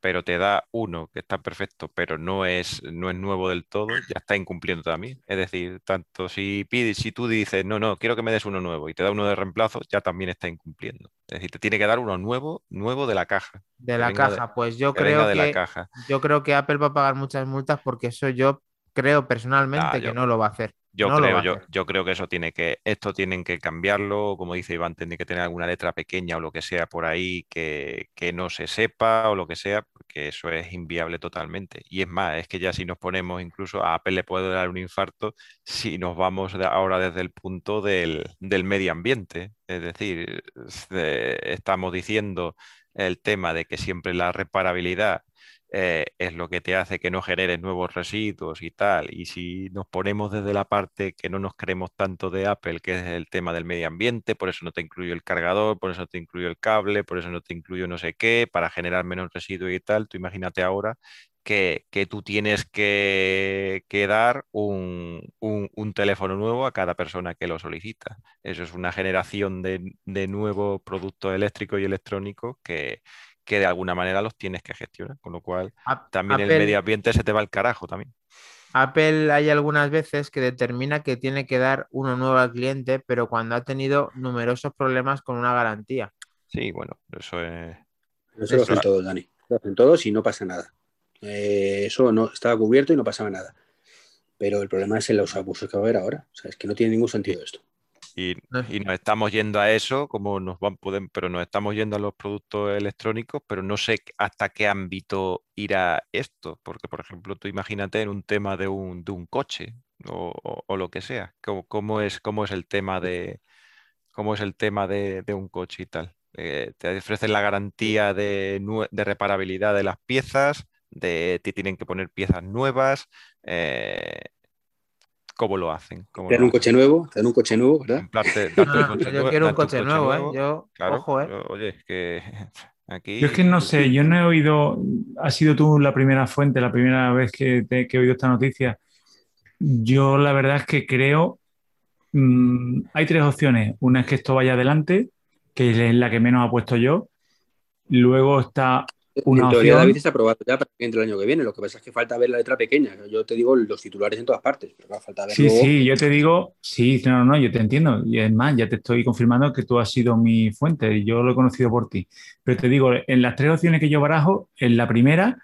pero te da uno que está perfecto, pero no es, no es nuevo del todo, ya está incumpliendo también. Es decir, tanto si pides, si tú dices, no, no, quiero que me des uno nuevo y te da uno de reemplazo, ya también está incumpliendo. Es decir, te tiene que dar uno nuevo, nuevo de la caja.
de
Que
la
de-
caja, pues yo
que
creo
de la
que,
caja.
yo creo que Apple va a pagar muchas multas porque eso yo creo personalmente que no lo va a hacer.
Yo
No
creo, yo,
hacer.
yo creo que eso tiene que, esto tienen que cambiarlo, como dice Iván, tiene que tener alguna letra pequeña o lo que sea por ahí que, que no se sepa o lo que sea, porque eso es inviable totalmente. Y es más, es que ya si nos ponemos incluso a Apple le puede dar un infarto si nos vamos ahora desde el punto del, del medio ambiente. Es decir, de- estamos diciendo el tema de que siempre la reparabilidad eh, es lo que te hace que no generes nuevos residuos y tal. Y si nos ponemos desde la parte que no nos creemos tanto de Apple, que es el tema del medio ambiente, por eso no te incluyo el cargador, por eso no te incluyo el cable, por eso no te incluyo no sé qué, para generar menos residuos y tal, tú imagínate ahora que, que tú tienes que, que dar un, un- un teléfono nuevo a cada persona que lo solicita. Eso es una generación de, de nuevos productos eléctricos y electrónicos que, que de alguna manera los tienes que gestionar, con lo cual también el medio ambiente se te va al carajo también.
Apple hay algunas veces que determina que tiene que dar uno nuevo al cliente, pero cuando ha tenido numerosos problemas con una garantía.
Sí, bueno, eso es...
Eso lo
Eso.
hacen todos, Dani. Lo hacen todos y no pasa nada. Eh, eso no estaba cubierto y no pasaba nada. Pero el problema es en los abusos que va a haber ahora. O sea, es que no tiene ningún sentido esto.
Y,
No.
y nos estamos yendo a eso, como nos van, pueden, pero nos estamos yendo a los productos electrónicos, pero no sé hasta qué ámbito irá esto, porque por ejemplo, tú imagínate en un tema de un, de un coche o, o- o lo que sea, ¿cómo, cómo es, cómo es el tema de cómo es el tema de, de un coche y tal? Eh, te ofrecen la garantía de, de reparabilidad de las piezas, de te tienen que poner piezas nuevas, eh, ¿cómo lo hacen? ¿Cómo
Te dan
lo
un coche nuevo, te dan un coche nuevo, ¿verdad?
No, no,
coche
yo quiero un coche nuevo, ¿eh? Yo,
Claro,
ojo, ¿eh?
yo- oye, es que [laughs] aquí.
Yo es que no sé, yo no he oído, ha sido tú la primera fuente, la primera vez que, te- que he oído esta noticia. Yo la verdad es que creo, mm, hay tres opciones. Una es que esto vaya adelante, que es la que menos ha puesto yo. Luego está una
en teoría. David está aprobado ya para entre el año que viene. Lo que pasa es que falta ver la letra pequeña. Yo te digo los titulares en todas partes, pero falta ver
Sí,
luego-
sí, yo te digo, sí, no, no, no, yo te entiendo. Y es más, ya te estoy confirmando que tú has sido mi fuente y yo lo he conocido por ti. Pero te digo, en las tres opciones que yo barajo, en la primera,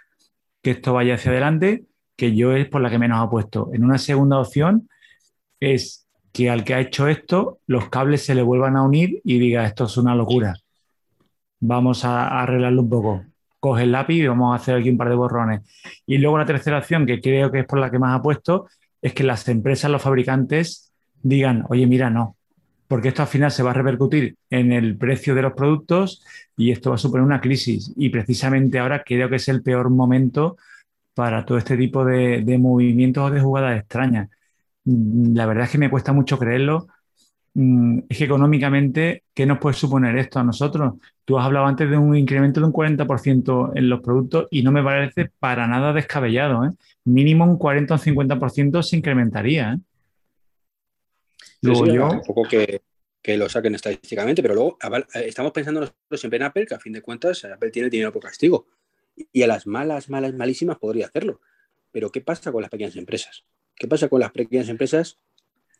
que esto vaya hacia adelante, que yo es por la que menos apuesto. En una segunda opción es que al que ha hecho esto, los cables se le vuelvan a unir y diga, esto es una locura. Vamos a, a arreglarlo un poco. Coge el lápiz y vamos a hacer aquí un par de borrones. Y luego la tercera opción, que creo que es por la que más apuesto, es que las empresas, los fabricantes digan, oye, mira, no, porque esto al final se va a repercutir en el precio de los productos y esto va a suponer una crisis. Y precisamente ahora creo que es el peor momento para todo este tipo de, de movimientos o de jugadas extrañas. Mm, La verdad es que me cuesta mucho creerlo. Mm, Es que económicamente, ¿qué nos puede suponer esto a nosotros? Tú has hablado antes de un incremento de un 40% en los productos y no me parece para nada descabellado. ¿eh? Mínimo un 40 o un 50% se incrementaría. ¿eh? Luego
sí,
yo,
tampoco que, que lo saquen estadísticamente, pero luego eh, estamos pensando nosotros siempre en Apple, que a fin de cuentas Apple tiene dinero por castigo. Y a las malas, malas, malísimas podría hacerlo. Pero ¿qué pasa con las pequeñas empresas? ¿Qué pasa con las pequeñas empresas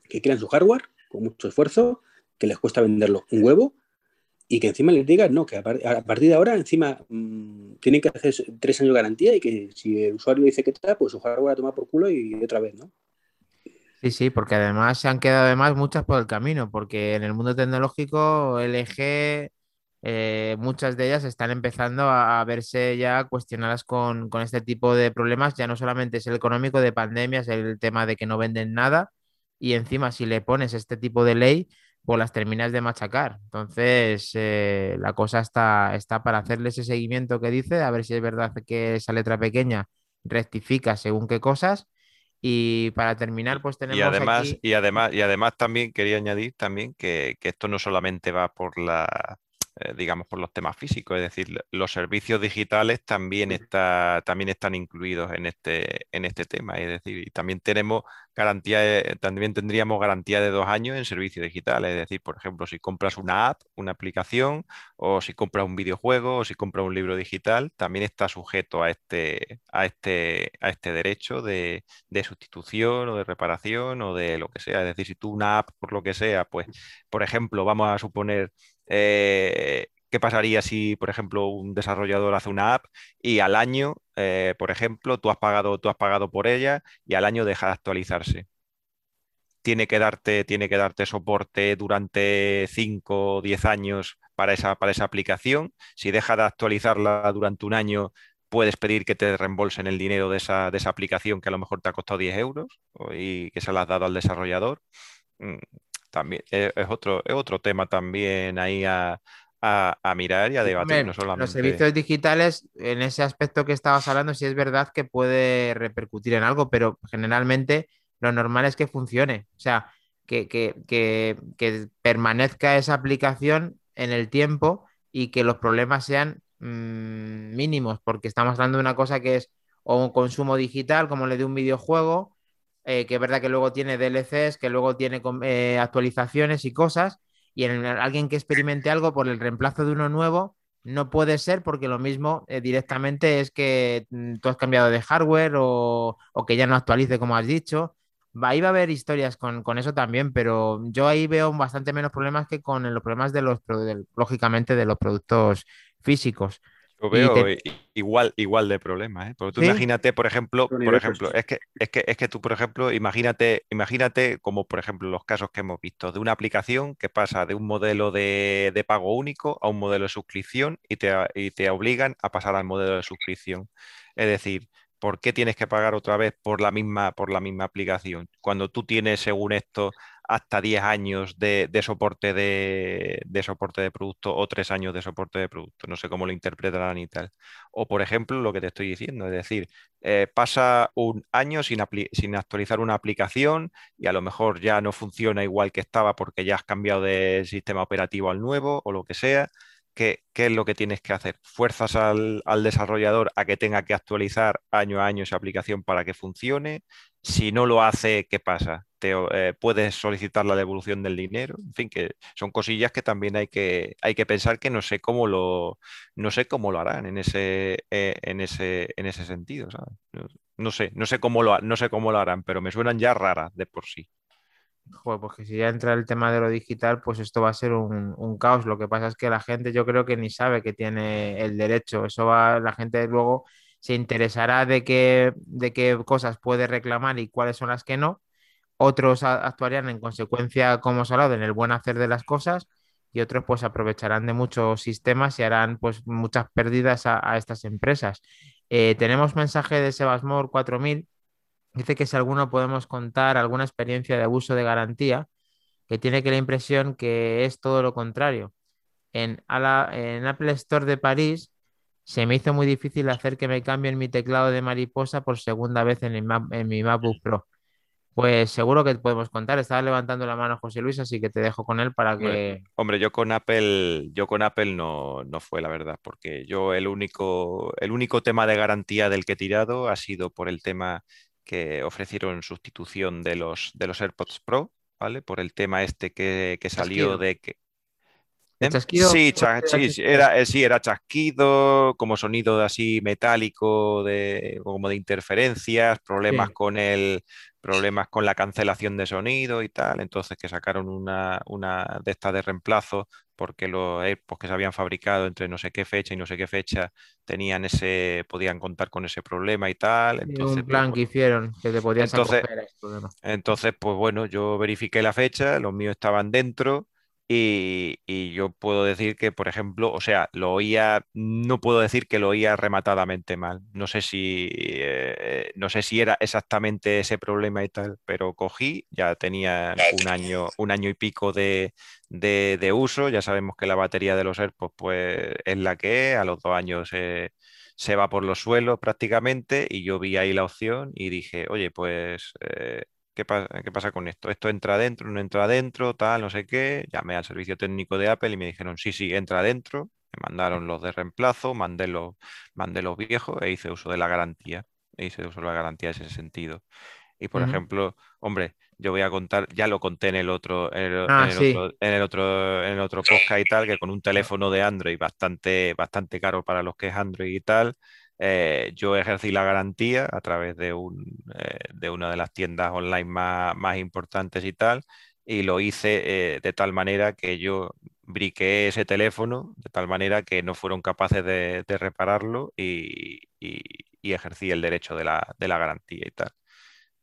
que crean su hardware con mucho esfuerzo, que les cuesta venderlo un huevo y que encima les digan, no, que a, par- a partir de ahora encima mm, tienen que hacer tres años de garantía y que si el usuario dice que está, pues su hardware a tomar por culo y otra vez, ¿no?
Sí, sí, porque además se han quedado además muchas por el camino, porque en el mundo tecnológico LG, eh, muchas de ellas están empezando a, a verse ya cuestionadas con, con este tipo de problemas. Ya no solamente es el económico de pandemia, es el tema de que no venden nada y encima si le pones este tipo de ley, pues las terminas de machacar. Entonces, eh, la cosa está, está para hacerle ese seguimiento que dice, a ver si es verdad que esa letra pequeña rectifica según qué cosas. Y para terminar, pues tenemos
Y además,
aquí...
y además, y además también quería añadir también que, que esto no solamente va por la, eh, digamos, por los temas físicos, es decir, los servicios digitales también está, también están incluidos en este, en este tema. Es decir, y también tenemos garantía, de- también tendríamos garantía de dos años en servicios digitales. Es decir, por ejemplo, si compras una app, una aplicación, o si compras un videojuego, o si compras un libro digital, también está sujeto a este, a este, a este derecho de de sustitución o de reparación o de lo que sea. Es decir, si tú una app, por lo que sea, pues, por ejemplo, vamos a suponer, eh, ¿qué pasaría si, por ejemplo, un desarrollador hace una app y al año, eh, por ejemplo, tú has pagado, tú has pagado por ella y al año deja de actualizarse? Tiene que darte, tiene que darte soporte durante 5 o 10 años para esa, para esa aplicación. Si deja de actualizarla durante un año, puedes pedir que te reembolsen el dinero de esa, de esa aplicación que a lo mejor te ha costado 10 euros y que se la has dado al desarrollador. También es, es otro, es otro tema también ahí a, a- a mirar y a debatir, no
Los
solamente.
servicios digitales, en ese aspecto que estabas hablando, sí es verdad que puede repercutir en algo, pero generalmente lo normal es que funcione. O sea, que, que- que- que permanezca esa aplicación en el tiempo y que los problemas sean mm, mínimos, porque estamos hablando de una cosa que es o un consumo digital, como le de un videojuego, eh, que es verdad que luego tiene DLCs, que luego tiene eh, actualizaciones y cosas, y en alguien que experimente algo por el reemplazo de uno nuevo, no puede ser porque lo mismo eh, directamente es que mm, tú has cambiado de hardware o, que ya no actualice como has dicho. Ahí va a haber historias con, eso también, pero yo ahí veo bastante menos problemas que con los problemas de los, del- lógicamente, de los productos físicos.
Yo veo
te-
igual, igual de problemas, ¿eh? Porque tú
¿Sí?
imagínate, por ejemplo, por ejemplo, es que, es que, es que tú, por ejemplo, imagínate, imagínate como, por ejemplo, los casos que hemos visto de una aplicación que pasa de un modelo de, de pago único a un modelo de suscripción y te, y te obligan a pasar al modelo de suscripción. Es decir, ¿por qué tienes que pagar otra vez por la misma, por la misma aplicación? Cuando tú tienes, según esto, hasta 10 años de, soporte de, soporte de producto o 3 años de soporte de producto. No sé cómo lo interpretarán y tal. O, por ejemplo, lo que te estoy diciendo, es decir, eh, pasa un año sin, sin actualizar una aplicación y a lo mejor ya no funciona igual que estaba porque ya has cambiado de sistema operativo al nuevo o lo que sea. ¿Qué, es lo que tienes que hacer? ¿Fuerzas al, desarrollador a que tenga que actualizar año a año esa aplicación para que funcione? Si no lo hace, ¿qué pasa? te, eh, puedes solicitar la devolución del dinero. En fin, que son cosillas que también hay que, hay que pensar que no sé cómo lo, no sé cómo lo harán en ese, eh, en ese, en ese sentido. No, sé, no sé cómo lo, no sé cómo lo harán, pero me suenan ya raras de por sí.
Joder, pues que si ya entra el tema de lo digital, pues esto va a ser un, caos. Lo que pasa es que la gente yo creo que ni sabe que tiene el derecho. Eso va, la gente luego se interesará de qué, de qué cosas puede reclamar y cuáles son las que no. Otros actuarían en consecuencia, como hemos hablado, en el buen hacer de las cosas y otros pues aprovecharán de muchos sistemas y harán pues muchas pérdidas a, estas empresas. Eh, tenemos mensaje de Sebasmor 4000. Dice que si alguno podemos contar alguna experiencia de abuso de garantía, que tiene que la impresión que es todo lo contrario. En, en Apple Store de París se me hizo muy difícil hacer que me cambien mi teclado de mariposa por segunda vez en, mi MacBook Pro. Pues seguro que podemos contar. Estaba levantando la mano José Luis, así que te dejo con él para que.
Hombre, yo con Apple, yo con Apple no, no, fue la verdad, porque yo el único, el único tema de garantía del que he tirado ha sido por el tema que ofrecieron sustitución de los, de los AirPods Pro, ¿vale? Por el tema este que, que salió de que
¿Eh? chasquido?
Sí, era, eh, sí, era chasquido, como sonido así metálico, de, como de interferencias, problemas con el, problemas con la cancelación de sonido y tal. Entonces que sacaron una, una de estas de reemplazo porque los AirPods que se habían fabricado entre no sé qué fecha y no sé qué fecha tenían ese, podían contar con ese problema y tal. Entonces,
un pues, plan que hicieron que te podías
entonces, entonces, pues bueno, yo verifiqué la fecha, los míos estaban dentro y, yo puedo decir que, por ejemplo, o sea, lo oía, no puedo decir que lo oía rematadamente mal. No sé si, eh, no sé si era exactamente ese problema y tal, pero cogí, ya tenía un año, un año y pico de, de, uso. Ya sabemos que la batería de los AirPods pues, es la que es, a los dos años se va por los suelos prácticamente, y yo vi ahí la opción y dije, oye, pues eh, ¿Qué pasa, con esto? ¿Esto entra adentro, no entra adentro, tal, no sé qué? Llamé al servicio técnico de Apple y me dijeron, sí, sí, entra adentro. Me mandaron los de reemplazo, mandé los, mandé los viejos e hice uso de la garantía. E hice uso de la garantía en ese sentido. Y por ejemplo, hombre, yo voy a contar, ya lo conté en el otro, en el,
ah,
otro, en el otro, en el otro podcast y tal, que con un teléfono de Android bastante, bastante caro para los que es Android y tal, eh, yo ejercí la garantía a través de, un, eh, de una de las tiendas online más, más, importantes y tal, y lo hice eh, de tal manera que yo briqué ese teléfono de tal manera que no fueron capaces de, repararlo y, y, ejercí el derecho de la, de la garantía y tal.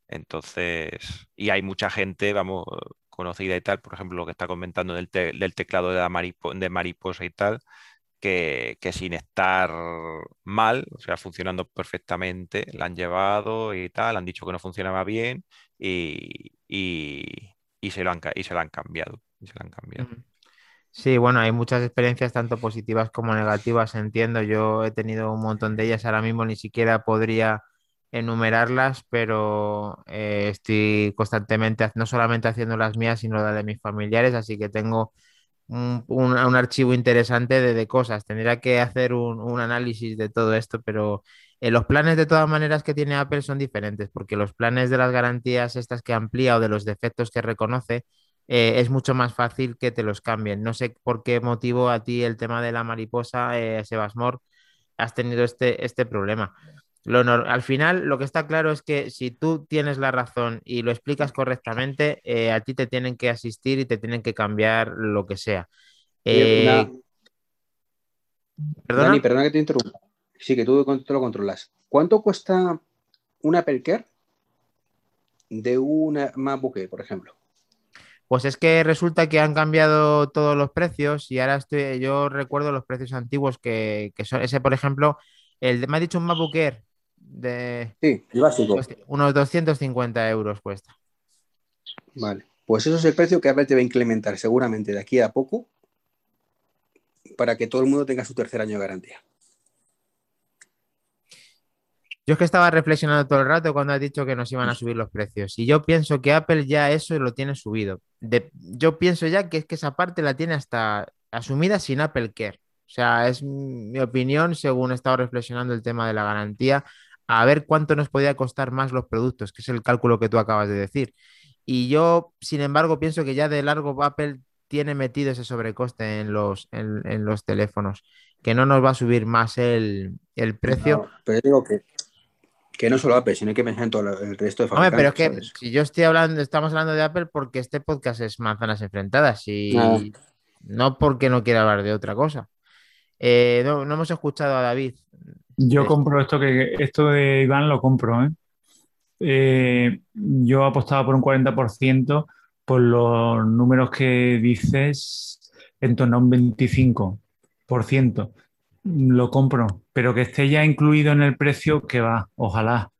Entonces, y hay mucha gente, vamos, conocida y tal, por ejemplo, lo que está comentando del, del teclado de, la de mariposa y tal, que, sin estar mal, o sea, funcionando perfectamente, la han llevado y tal, han dicho que no funcionaba bien y, se, lo han, y se la han cambiado. se han cambiado.
Sí, bueno, hay muchas experiencias tanto positivas como negativas, entiendo. Yo he tenido un montón de ellas, ahora mismo ni siquiera podría enumerarlas, pero eh, estoy constantemente, no solamente haciendo las mías, sino las de mis familiares, así que tengo un, archivo interesante de, cosas. Tendría que hacer un, análisis de todo esto, pero eh, los planes de todas maneras que tiene Apple son diferentes, porque los planes de las garantías estas que amplía o de los defectos que reconoce eh, es mucho más fácil que te los cambien. No sé por qué motivo a ti el tema de la mariposa, eh, Sebasmor, has tenido este, este problema al final, lo que está claro es que si tú tienes la razón y lo explicas correctamente, eh, a ti te tienen que asistir y te tienen que cambiar lo que sea.
Eh, ¿Perdona? perdona que te interrumpa. Sí, que tú te lo controlas. ¿Cuánto cuesta una Apple Care de una MacBook por ejemplo?
Pues es que resulta que han cambiado todos los precios y ahora estoy, yo recuerdo los precios antiguos que, son ese, por ejemplo, el me ha dicho un MacBook Air de...
Sí, básico.
Unos 250 euros cuesta.
Vale, pues eso es el precio que Apple te va a implementar seguramente de aquí a poco para que todo el mundo tenga su tercer año de garantía.
Yo es que estaba reflexionando todo el rato cuando has dicho que nos iban a subir los precios. Y yo pienso que Apple ya eso lo tiene subido. yo pienso ya que es que esa parte la tiene hasta asumida sin Apple Care. O sea, es mi opinión según he estado reflexionando el tema de la garantía a ver cuánto nos podía costar más los productos, que es el cálculo que tú acabas de decir. Y yo, sin embargo, pienso que ya de largo Apple tiene metido ese sobrecoste en los, en, los teléfonos, que no nos va a subir más el, precio.
pero digo que, que no solo Apple, sino hay que pensar en todo el resto de
fabricantes. pero es que si yo estoy hablando, estamos hablando de Apple porque este podcast es manzanas enfrentadas y no porque no quiera hablar de otra cosa. Eh, no, hemos escuchado a David.
Yo compro esto que esto de Iván lo compro, ¿eh? Eh, yo apostaba por un 40% por los números que dices en torno a un 25%. Lo compro, pero que esté ya incluido en el precio que va, ojalá.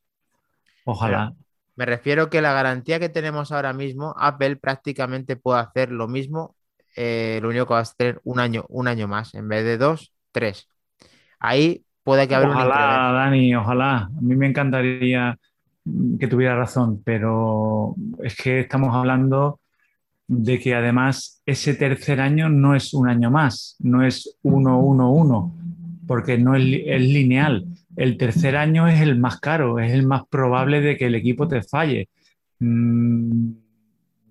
Ojalá.
me refiero que la garantía que tenemos ahora mismo, Apple prácticamente puede hacer lo mismo, eh, lo único que va a tener un año, un año más, en vez de dos, tres. Ahí que haber
ojalá, Dani, ojalá. A mí me encantaría que tuviera razón, pero es que estamos hablando de que además ese tercer año no es un año más, no es uno, uno, uno, porque no es, lineal. El tercer año es el más caro, es el más probable de que el equipo te falle. Mm,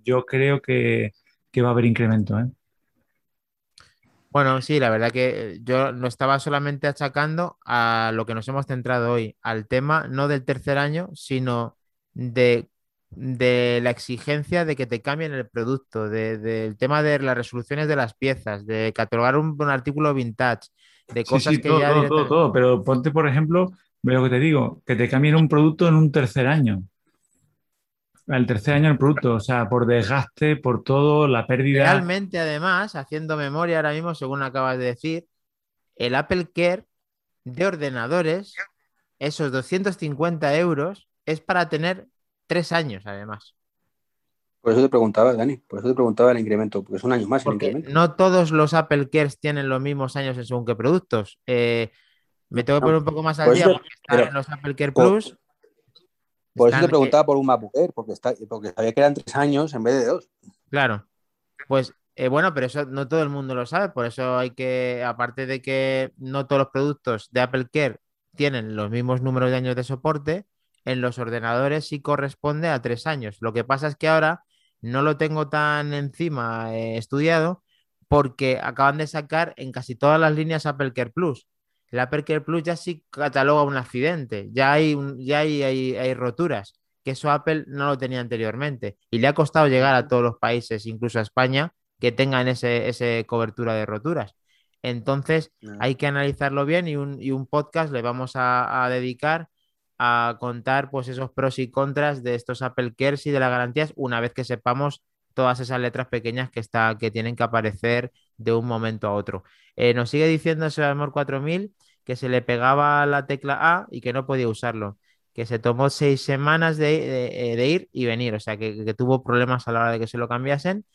yo creo que, que va a haber incremento. ¿eh?
Bueno, sí, la verdad que yo no estaba solamente achacando a lo que nos hemos centrado hoy, al tema no del tercer año, sino de, la exigencia de que te cambien el producto, del tema de las resoluciones de las piezas, de catalogar un, artículo vintage, de cosas que ya...
Todo, todo, todo, pero ponte, por ejemplo, lo que te digo, que te cambien un producto en un tercer año el tercer año el producto, o sea, por desgaste, por todo, la pérdida.
Realmente, además, haciendo memoria ahora mismo, según acabas de decir, el Apple Care de ordenadores, esos 250 euros, es para tener tres años, además.
Por eso te preguntaba, Dani, por eso te preguntaba el incremento, porque es un año más el incremento.
No todos los Apple Cares tienen los mismos años en según qué productos. Eh, me tengo que poner un poco más al día porque están en los Apple Care Plus.
Por eso te preguntaba por un porque, está, porque sabía que eran tres años en vez de dos.
Claro. Pues eh, bueno, pero eso no todo el mundo lo sabe, por eso hay que, aparte de que no todos los productos de Apple Care tienen los mismos números de años de soporte, en los ordenadores sí corresponde a tres años. Lo que pasa es que ahora no lo tengo tan encima eh, estudiado porque acaban de sacar en casi todas las líneas Apple Care Plus el Apple Plus ya sí cataloga un accidente, ya hay, ya hay, roturas, que eso Apple no lo tenía anteriormente y le ha costado llegar a todos los países, incluso a España, que tengan ese, ese cobertura de roturas. Entonces hay que analizarlo bien y un, podcast le vamos a, dedicar a contar pues esos pros y contras de estos Apple Cares y de las garantías una vez que sepamos todas esas letras pequeñas que, está, que tienen que aparecer de un momento a otro. Eh, nos sigue diciendo ese Amor 4000 que se le pegaba la tecla A y que no podía usarlo, que se tomó seis semanas de, eh, ir y venir, o sea, que, tuvo problemas a la hora de que se lo cambiasen.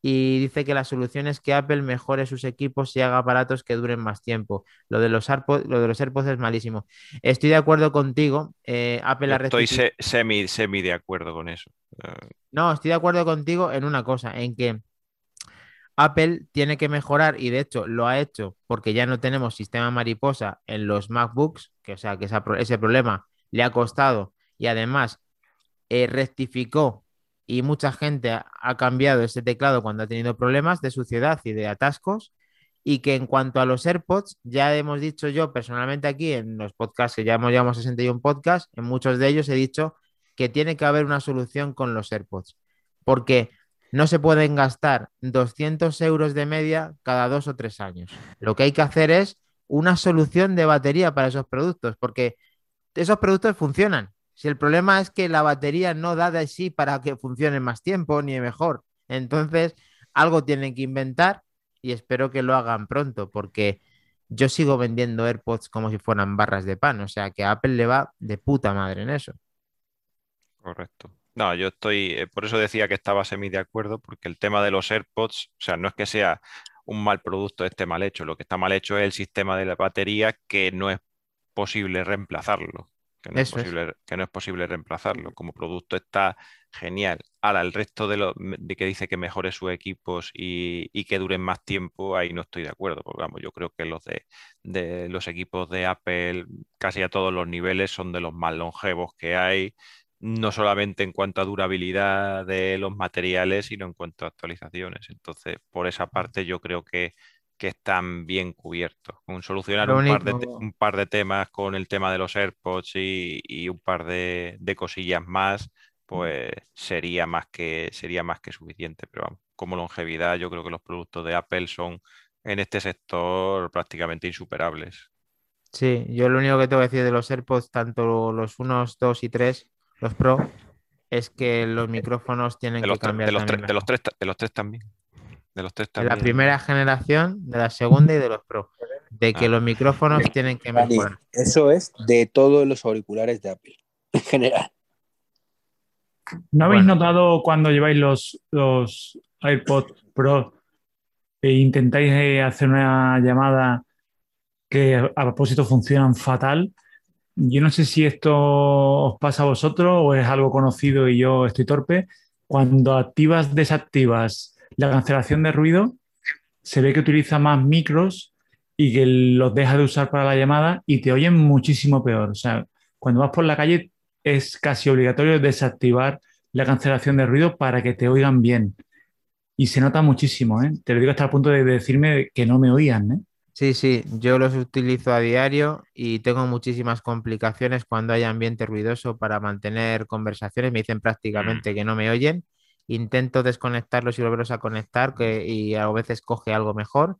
Y dice que la solución es que Apple mejore sus equipos y haga aparatos que duren más tiempo. Lo de los AirPods, lo de los AirPods es malísimo. Estoy de acuerdo contigo. Eh, Apple
Estoy semi, semi de acuerdo con eso.
No, estoy de acuerdo contigo en una cosa, en que Apple tiene que mejorar y de hecho lo ha hecho porque ya no tenemos sistema mariposa en los MacBooks, que o sea que ese problema le ha costado y además eh, rectificó y mucha gente ha, cambiado ese teclado cuando ha tenido problemas de suciedad y de atascos y que en cuanto a los AirPods, ya hemos dicho yo personalmente aquí en los podcasts, que ya hemos llevado 61 podcasts, en muchos de ellos he dicho que tiene que haber una solución con los AirPods. Porque no se pueden gastar 200 euros de media cada dos o tres años. Lo que hay que hacer es una solución de batería para esos productos, porque esos productos funcionan. Si el problema es que la batería no da de sí para que funcione más tiempo ni mejor, entonces algo tienen que inventar y espero que lo hagan pronto, porque yo sigo vendiendo AirPods como si fueran barras de pan, o sea que a Apple le va de puta madre en eso.
Correcto. No, yo estoy, eh, por eso decía que estaba semi de acuerdo, porque el tema de los AirPods, o sea, no es que sea un mal producto este mal hecho, lo que está mal hecho es el sistema de la batería que no es posible reemplazarlo. Que no, es posible, que no es posible reemplazarlo. Como producto está genial. Ahora, el resto de lo de que dice que mejore sus equipos y, que duren más tiempo, ahí no estoy de acuerdo. Porque vamos, yo creo que los de, de los equipos de Apple, casi a todos los niveles, son de los más longevos que hay no solamente en cuanto a durabilidad de los materiales, sino en cuanto a actualizaciones. Entonces, por esa parte yo creo que, están bien cubiertos. Con solucionar un par, de, un par, de, temas con el tema de los AirPods y, un par de, cosillas más, pues sería más que, sería más que suficiente. Pero vamos, como longevidad, yo creo que los productos de Apple son en este sector prácticamente insuperables.
Sí, yo lo único que tengo que decir de los AirPods, tanto los 1, 2 y 3, los Pro, es que los micrófonos tienen que cambiar.
De los, de, los tres, de los tres también. De los tres
también. De la primera generación, de la segunda y de los Pro. De que ah. los micrófonos tienen que mejorar.
Eso es de todos los auriculares de Apple, [laughs] en general.
¿No habéis notado cuando lleváis los, los iPod Pro e intentáis eh, hacer una llamada que a propósito funcionan fatal? Yo no sé si esto os pasa a vosotros o es algo conocido y yo estoy torpe. Cuando activas, desactivas la cancelación de ruido, se ve que utiliza más micros y que los deja de usar para la llamada y te oyen muchísimo peor. O sea, cuando vas por la calle es casi obligatorio desactivar la cancelación de ruido para que te oigan bien. Y se nota muchísimo, ¿eh? Te lo digo hasta el punto de decirme que no me oían, ¿eh?
Sí, sí, yo los utilizo a diario y tengo muchísimas complicaciones cuando hay ambiente ruidoso para mantener conversaciones. Me dicen prácticamente que no me oyen. Intento desconectarlos y volverlos a conectar que, y a veces coge algo mejor.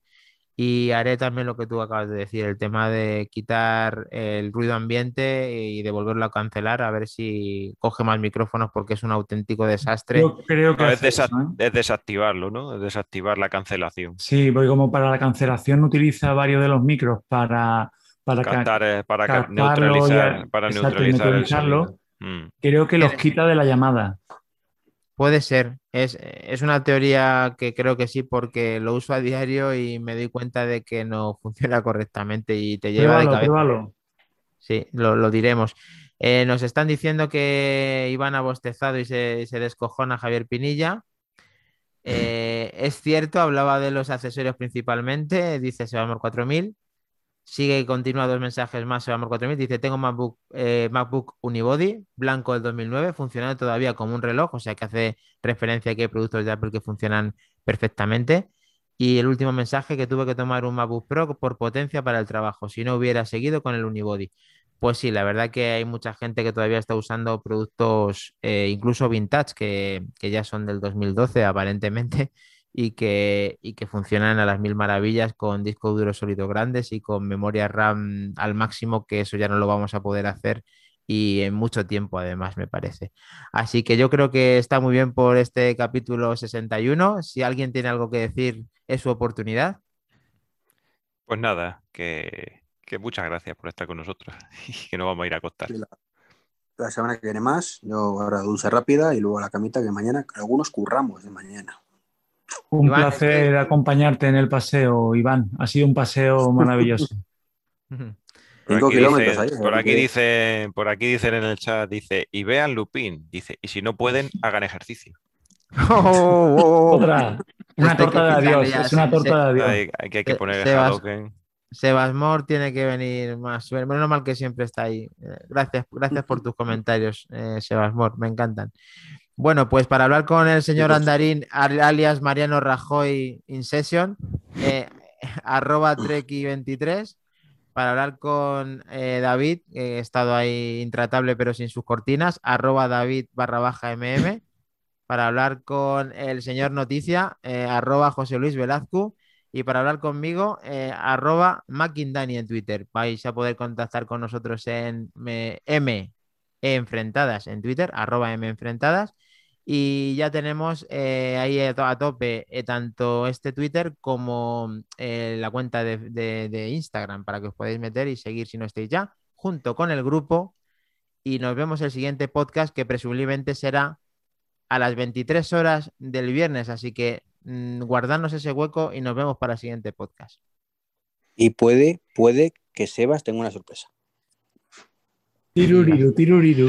Y haré también lo que tú acabas de decir, el tema de quitar el ruido ambiente y de volverlo a cancelar, a ver si coge más micrófonos porque es un auténtico desastre.
Yo creo que es, ¿eh? es, desactivarlo, ¿no? Es desactivar la cancelación.
Sí, porque como para la cancelación utiliza varios de los micros para, para,
eh, para neutralizar, para neutralizarlo.
Mm. Creo que los quita de la llamada.
Puede ser, es, una teoría que creo que sí, porque lo uso a diario y me doy cuenta de que no [laughs] funciona correctamente y te lleva de cabeza. Sí, lo, diremos. Eh, nos están diciendo que Iván ha bostezado y se, se descojona Javier Pinilla. Eh, es cierto, hablaba de los accesorios principalmente, dice Sebamor 4000. Sigue y continúa dos mensajes más, se 4000. Dice: Tengo MacBook, eh, MacBook Unibody, blanco del 2009, funcionando todavía como un reloj, o sea que hace referencia a que hay productos de Apple que funcionan perfectamente. Y el último mensaje que tuve que tomar un MacBook Pro por potencia para el trabajo, si no hubiera seguido con el Unibody. Pues sí, la verdad que hay mucha gente que todavía está usando productos eh, incluso vintage, que, que, ya son del 2012 aparentemente, y que, y que funcionan a las mil maravillas con discos duros sólidos grandes y con memoria RAM al máximo, que eso ya no lo vamos a poder hacer y en mucho tiempo además me parece. Así que yo creo que está muy bien por este capítulo 61. Si alguien tiene algo que decir, es su oportunidad.
Pues nada, que, muchas gracias por estar con nosotros [laughs] y que nos vamos a ir a acostar.
La, semana que viene más, yo ahora dulce rápida y luego a la camita que mañana, algunos curramos de mañana.
Un placer acompañarte en el paseo, Iván. Ha sido un paseo [laughs] maravilloso.
Por aquí, dice, por, aquí dice, por aquí dicen en el chat, dice, y vean Lupín, dice, y si no pueden, hagan ejercicio. [laughs]
Oh, oh, oh, Otra, una torta de adiós, es una torta de adiós.
Hay, que, poner Sebas,
Sebasmor tiene que venir más. Menos mal que siempre está ahí. Eh, gracias, gracias por tus comentarios, eh, Sebasmor, me encantan. Bueno, pues para hablar con el señor Andarín, alias Mariano Rajoy in session, eh, [laughs] arroba treki23, para hablar con eh, David, que he estado ahí intratable pero sin sus cortinas, arroba David barra baja mm, para hablar con el señor Noticia, eh, arroba José Luis Velazco, y para hablar conmigo, arroba Mackindani en Twitter. Vais a poder contactar con nosotros en M Enfrentadas en Twitter, arroba M Enfrentadas y ya tenemos eh, ahí a, tope eh, tanto este Twitter como eh, la cuenta de, Instagram para que os podáis meter y seguir si no estáis ya, junto con el grupo. Y nos vemos el siguiente podcast que presumiblemente será a las 23 horas del viernes. Así que mm, guardarnos ese hueco y nos vemos para el siguiente podcast.
Y puede, puede que Sebas tenga una sorpresa.
tiruriru. tiruriru.